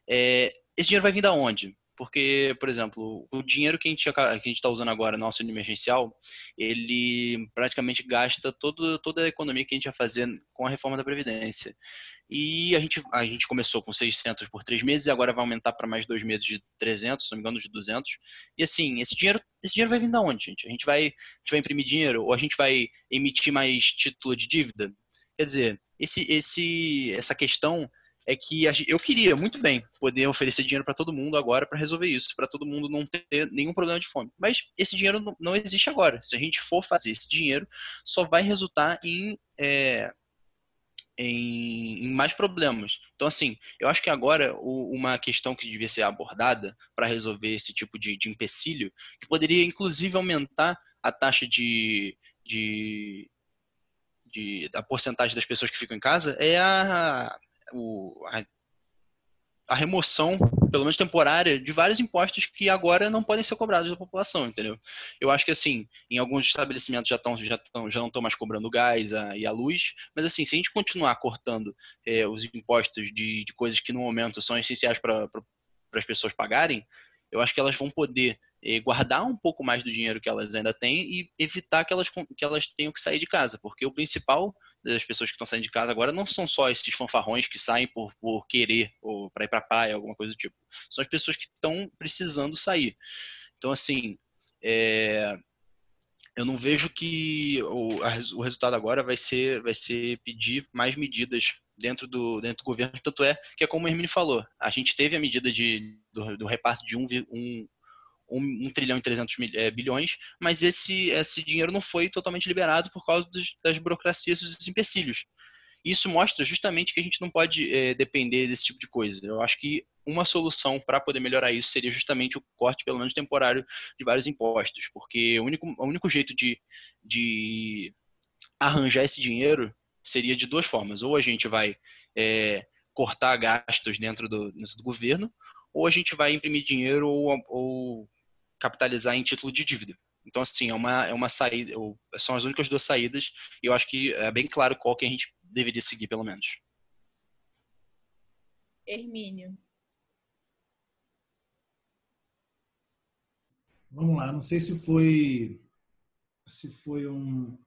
é, esse dinheiro vai vir da onde? Porque, por exemplo, o dinheiro que a gente está usando agora no auxílio emergencial, ele praticamente gasta todo, toda a economia que a gente vai fazer com a reforma da Previdência. E a gente, a gente começou com 600 por três meses e agora vai aumentar para mais dois meses de 300, se não me engano, de 200. E assim, esse dinheiro, esse dinheiro vai vir da onde, gente? A gente vai, a gente vai imprimir dinheiro ou a gente vai emitir mais título de dívida? Quer dizer, esse, esse, essa questão é que eu queria muito bem poder oferecer dinheiro para todo mundo agora para resolver isso, para todo mundo não ter nenhum problema de fome. Mas esse dinheiro não existe agora. Se a gente for fazer esse dinheiro, só vai resultar em, é, em, em, mais problemas. Então, assim, eu acho que agora uma questão que devia ser abordada para resolver esse tipo de, de empecilho, que poderia inclusive aumentar a taxa de, de, de, a porcentagem das pessoas que ficam em casa é a o, a, a remoção, pelo menos temporária, de vários impostos que agora não podem ser cobrados da população, entendeu? Eu acho que assim, em alguns estabelecimentos já estão já, tão, já não estão mais cobrando gás a, e a luz, mas assim, se a gente continuar cortando é, os impostos de, de coisas que no momento são essenciais para as pessoas pagarem, eu acho que elas vão poder é, guardar um pouco mais do dinheiro que elas ainda têm e evitar que elas, que elas tenham que sair de casa, porque o principal das pessoas que estão saindo de casa agora não são só esses fanfarrões que saem por, por querer ou para ir para praia, alguma coisa do tipo. São as pessoas que estão precisando sair. Então, assim, é, eu não vejo que o, o resultado agora vai ser, vai ser pedir mais medidas dentro do, dentro do governo. Tanto é que é como o Hermine falou, a gente teve a medida de, do, do de um, 1, 1 trilhão e 300 mil, é, bilhões, mas esse, esse dinheiro não foi totalmente liberado por causa dos, das burocracias e dos empecilhos. Isso mostra justamente que a gente não pode é, depender desse tipo de coisa. Eu acho que uma solução para poder melhorar isso seria justamente o corte, pelo menos temporário, de vários impostos, porque o único, o único jeito de, de arranjar esse dinheiro seria de duas formas. Ou a gente vai é, cortar gastos dentro do, dentro do governo, ou a gente vai imprimir dinheiro ou, ou capitalizar em título de dívida. Então, assim, é uma, é uma saída, são as únicas duas saídas, e eu acho que é bem claro qual que a gente deveria seguir, pelo menos. Hermínio. Vamos lá, não sei se foi se foi um,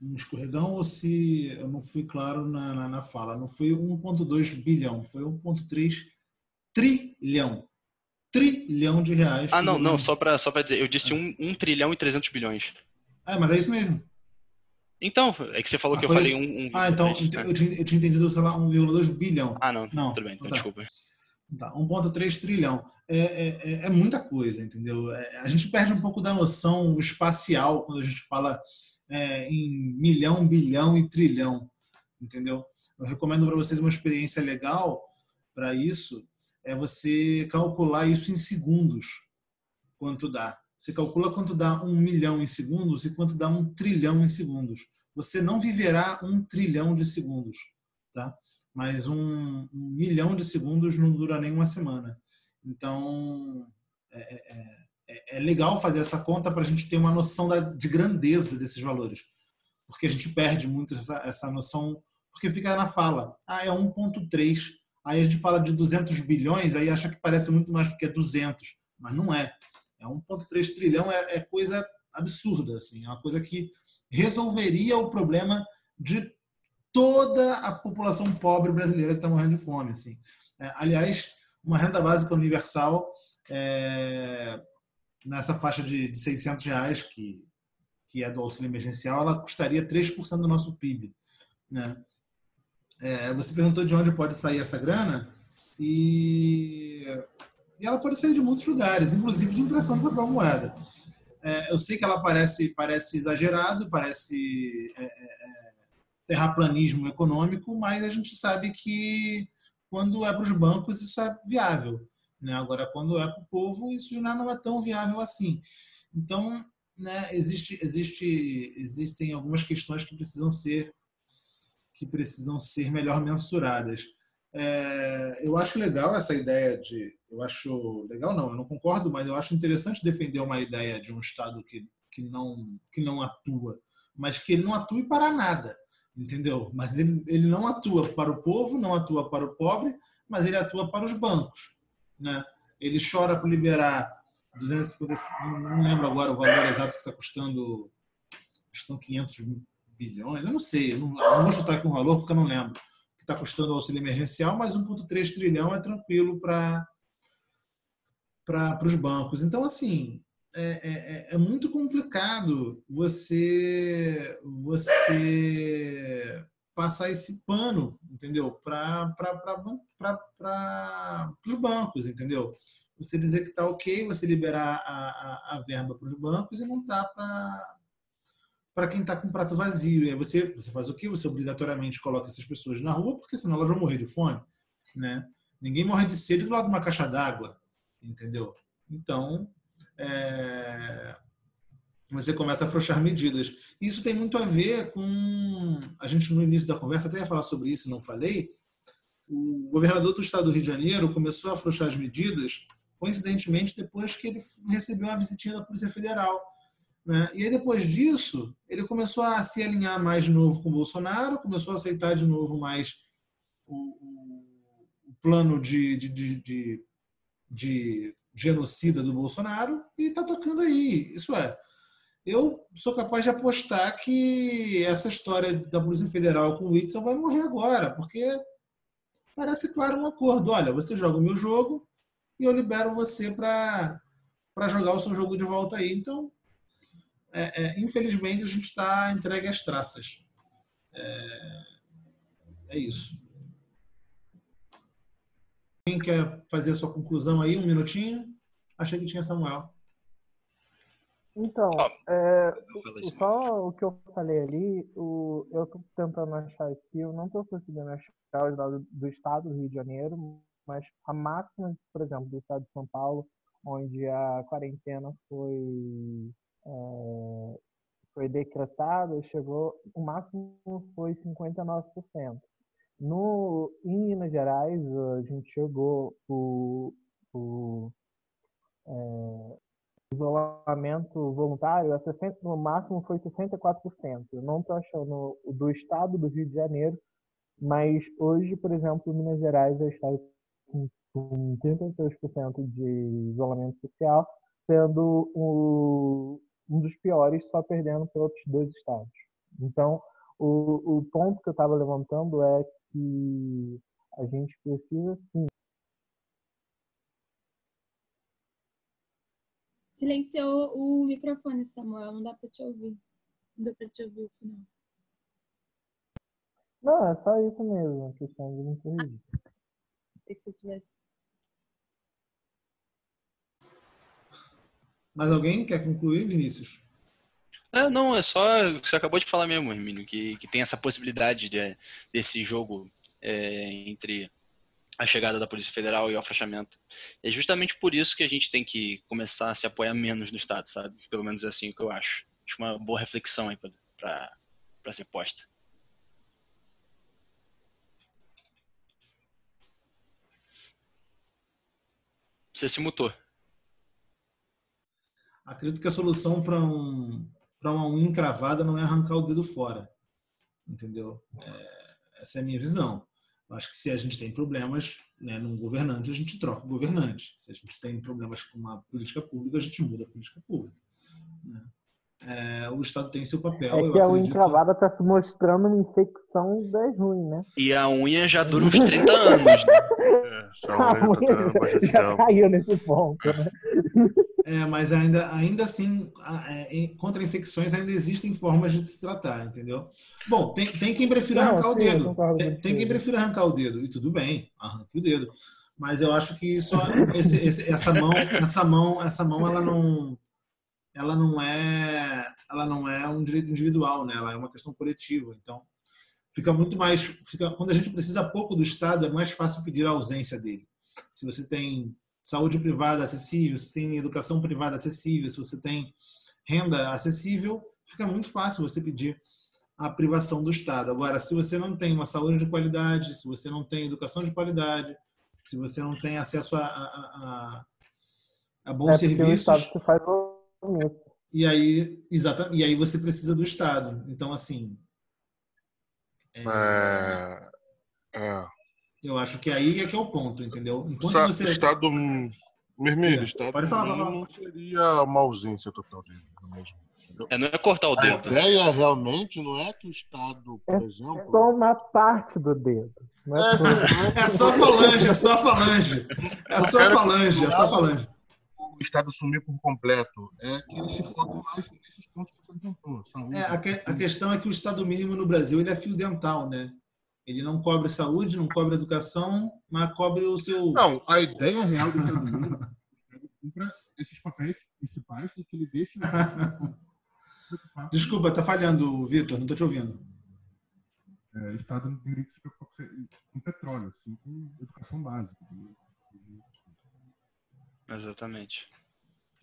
um escorregão ou se eu não fui claro na, na, na fala. Não foi 1,2 bilhão, foi 1,3 trilhão trilhão de reais. Ah, não, não, só para só dizer, eu disse 1 um, um trilhão e 300 bilhões. É, mas é isso mesmo. Então, é que você falou ah, que eu falei 1. Um, um, ah, então, né? eu, tinha, eu tinha entendido, sei lá, 1,2 bilhão. Ah, não, não, tudo bem, então, tá. desculpa. Tá, 1,3 trilhão. É, é, é, é, muita coisa, entendeu? É, a gente perde um pouco da noção espacial quando a gente fala é, em milhão, bilhão e trilhão, entendeu? Eu recomendo para vocês uma experiência legal para isso, é você calcular isso em segundos, quanto dá. Você calcula quanto dá um milhão em segundos e quanto dá um trilhão em segundos. Você não viverá um trilhão de segundos, tá? Mas um, um milhão de segundos não dura nem uma semana. Então, é, é, é, é legal fazer essa conta para a gente ter uma noção da, de grandeza desses valores. Porque a gente perde muito essa, essa noção, porque fica na fala. Ah, é 1,3 Aí a gente fala de 200 bilhões, aí acha que parece muito mais porque é 200, mas não é. É 1,3 trilhão, é, é, coisa absurda, assim, é uma coisa que resolveria o problema de toda a população pobre brasileira que está morrendo de fome, assim. É, aliás, uma renda básica universal é, nessa faixa de, de 600 reais que que é do auxílio emergencial, ela custaria 3% do nosso PIB, né? É, você perguntou de onde pode sair essa grana e, e, ela pode sair de muitos lugares, inclusive de impressão de papel moeda. É, eu sei que ela parece, parece exagerado, parece é, é, é terraplanismo econômico, mas a gente sabe que quando é para os bancos isso é viável. Né? Agora, quando é para o povo, isso já não é tão viável assim. Então, né, existe, existe, existem algumas questões que precisam ser que precisam ser melhor mensuradas. É, eu acho legal essa ideia de. Eu acho. Legal não, eu não concordo, mas eu acho interessante defender uma ideia de um Estado que, que, não, que não atua, mas que ele não atue para nada, entendeu? Mas ele, ele não atua para o povo, não atua para o pobre, mas ele atua para os bancos. Né? Ele chora para liberar 250, não lembro agora o valor exato que está custando, são 500 bilhões, eu não sei, eu não, eu não vou chutar aqui um valor porque eu não lembro, que está custando o auxílio emergencial, mas 1,3 trilhão é tranquilo para os bancos. Então, assim, é, é, é, é, muito complicado você, você passar esse pano, entendeu? Para os bancos, entendeu? Você dizer que está ok, você liberar a, a, a verba para os bancos e não dá para para quem está com prato vazio. E aí você, você faz o quê? Você obrigatoriamente coloca essas pessoas na rua, porque senão elas vão morrer de fome. Né? Ninguém morre de sede do lado de uma caixa d'água, entendeu? Então, é, você começa a afrouxar medidas. Isso tem muito a ver com. A gente, no início da conversa, até ia falar sobre isso, não falei. o governador do estado do Rio de Janeiro começou a afrouxar as medidas, coincidentemente, depois que ele recebeu uma visitinha da Polícia Federal. Né? E aí, depois disso, ele começou a se alinhar mais de novo com o Bolsonaro, começou a aceitar de novo mais o, o plano de, de, de, de, de genocida do Bolsonaro e está tocando aí. Isso é, eu sou capaz de apostar que essa história da Polícia Federal com o Whitson vai morrer agora, porque parece claro um acordo. Olha, você joga o meu jogo e eu libero você para jogar o seu jogo de volta aí. Então, é, é, infelizmente, a gente está entregue às traças. É, é isso. Quem quer fazer a sua conclusão aí? Um minutinho? Achei que tinha Samuel. Então, é, só o que eu falei ali, o, eu estou tentando achar aqui, eu não estou conseguindo achar os dados do estado do Rio de Janeiro, mas a máxima, por exemplo, do estado de São Paulo, onde a quarentena foi, é, foi decretada, chegou, o máximo foi 59%. No, em Minas Gerais, a gente chegou o, o é, isolamento voluntário, a 60, no máximo foi 64%. Eu não estou achando do estado do Rio de Janeiro, mas hoje, por exemplo, Minas Gerais já está com 33% de isolamento social, sendo o, um dos piores, só perdendo para outros dois estados. Então, o, o ponto que eu estava levantando é que a gente precisa sim Silenciou o microfone, Samuel. Não dá para te ouvir. Não deu para te ouvir o final. Não, é só isso mesmo, a questão de não corrigir. que você tivesse. Mais alguém quer concluir, Vinícius? É, não, é só. Você acabou de falar mesmo, Hermínio, que, que tem essa possibilidade de, desse jogo é, entre a chegada da Polícia Federal e o afastamento. É justamente por isso que a gente tem que começar a se apoiar menos no Estado, sabe? Pelo menos é assim que eu acho. Acho uma boa reflexão aí para ser posta. Você se mutou. Acredito que a solução para um, uma unha encravada não é arrancar o dedo fora. Entendeu? É, essa é a minha visão. Eu acho que se a gente tem problemas né, num governante, a gente troca o governante. Se a gente tem problemas com uma política pública, a gente muda a política pública. Né? É, o Estado tem seu papel. É que a unha encravada está se mostrando uma infecção das ruim, né? E a unha já dura uns 30 anos. Né? *laughs* É, a unha já, *laughs* já caiu nesse ponto, né? É, mas ainda, ainda assim, é, contra infecções ainda existem formas de se tratar, entendeu? Bom, tem, tem quem prefira Não, arrancar sim, o dedo. Tem, tem, quem prefira arrancar o dedo, e tudo bem, arranque o dedo. Mas eu acho que isso, esse, esse, essa mão, essa mão, essa mão, ela não, ela não é, ela não é um direito individual, né? Ela é uma questão coletiva. Então, fica muito mais, fica, quando a gente precisa pouco do Estado, é mais fácil pedir a ausência dele. Se você tem saúde privada acessível, se tem educação privada acessível, se você tem renda acessível, fica muito fácil você pedir a privação do Estado. Agora, se você não tem uma saúde de qualidade, se você não tem educação de qualidade, se você não tem acesso a, a, a, a bons é serviços. faz e aí, exatamente, e aí você precisa do Estado. Então, assim. É, é, é. Eu acho que aí é que é o ponto, entendeu? Enquanto o você. Estado. Vermelho, é. Estado Pode falar, pode falar. não seria uma ausência total dele mesmo. É, não é cortar o dedo. A ideia realmente não é que o Estado, por é, exemplo. É só uma parte do dedo. É, é, só falange, é só falange. É só falange, é só falange. O Estado sumir por completo. É que ele se foca mais nesses pontos que você tentou. É, a, que, a questão é que o Estado mínimo no Brasil ele é fio dental, né? Ele não cobre saúde, não cobre educação, mas cobre o seu. Não, a ideia real do *laughs* Estado cumpra esses papéis principais e que ele deixe. *laughs* Desculpa, tá falhando, Vitor, não estou te ouvindo. É, o Estado não teria que se preocupar com petróleo, assim, com educação básica. Exatamente.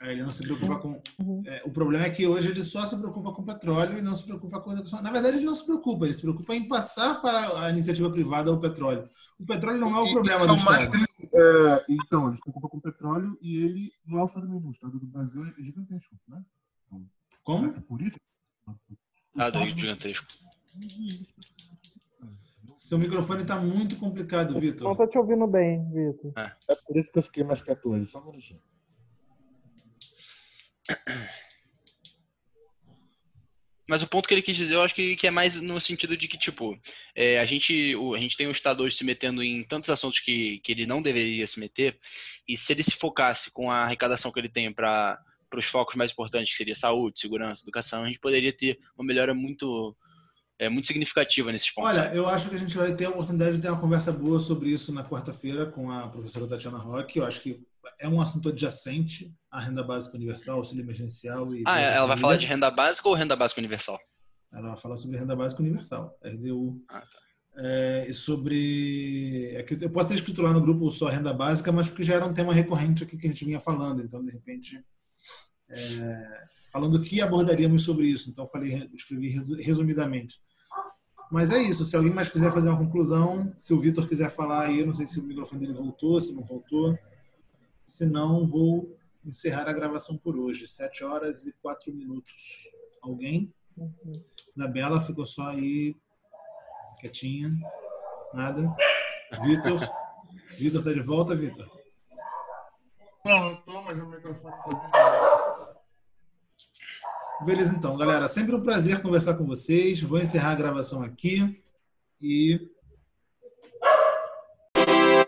É, Ele não se preocupa com. Uhum. é, o problema é que hoje ele só se preocupa com petróleo e não se preocupa com. Na verdade, ele não se preocupa, ele se preocupa em passar para a iniciativa privada o petróleo. O petróleo não é o problema do são mais Estado. que- é, então, ele se preocupa com petróleo e ele não é o Estado nenhum. O Estado do Brasil é gigantesco, né? Então, Como? É por isso. Ah, Estado- gigantesco. Seu microfone está muito complicado, Não Vitor. tô te ouvindo bem, Vitor. É por isso que eu fiquei mais quieto hoje. Só um minutinho. Mas o ponto que ele quis dizer, eu acho que, que é mais no sentido de que, tipo, é, a, gente, o, a gente tem o Estado hoje se metendo em tantos assuntos que, que ele não deveria se meter, e se ele se focasse com a arrecadação que ele tem para os focos mais importantes, que seria saúde, segurança, educação, a gente poderia ter uma melhora muito, é, muito significativa nesses pontos. Olha, eu acho que a gente vai ter a oportunidade de ter uma conversa boa sobre isso na quarta-feira com a professora Tatiana Roque. Eu acho que é um assunto adjacente à renda básica universal, auxílio emergencial e. ah, Bolsa ela vai Família. falar de renda básica ou renda básica universal? Ela vai falar sobre renda básica universal, RDU. Ah, tá. É, e sobre. É eu posso ter escrito lá no grupo só renda básica, mas porque já era um tema recorrente aqui que a gente vinha falando. Então, de repente, é, falando que abordaríamos sobre isso. Então, falei, escrevi resu- resumidamente. Mas é isso. Se alguém mais quiser fazer uma conclusão, se o Vitor quiser falar aí, eu não sei se o microfone dele voltou, se não voltou. Se não, vou encerrar a gravação por hoje. Sete horas e quatro minutos. Alguém? Isabela ficou só aí quietinha. Nada. Vitor. *laughs* Vitor tá de volta, Vitor? Não, eu tô, mas o microfone tá Beleza, então, galera. Sempre um prazer conversar com vocês. Vou encerrar a gravação aqui e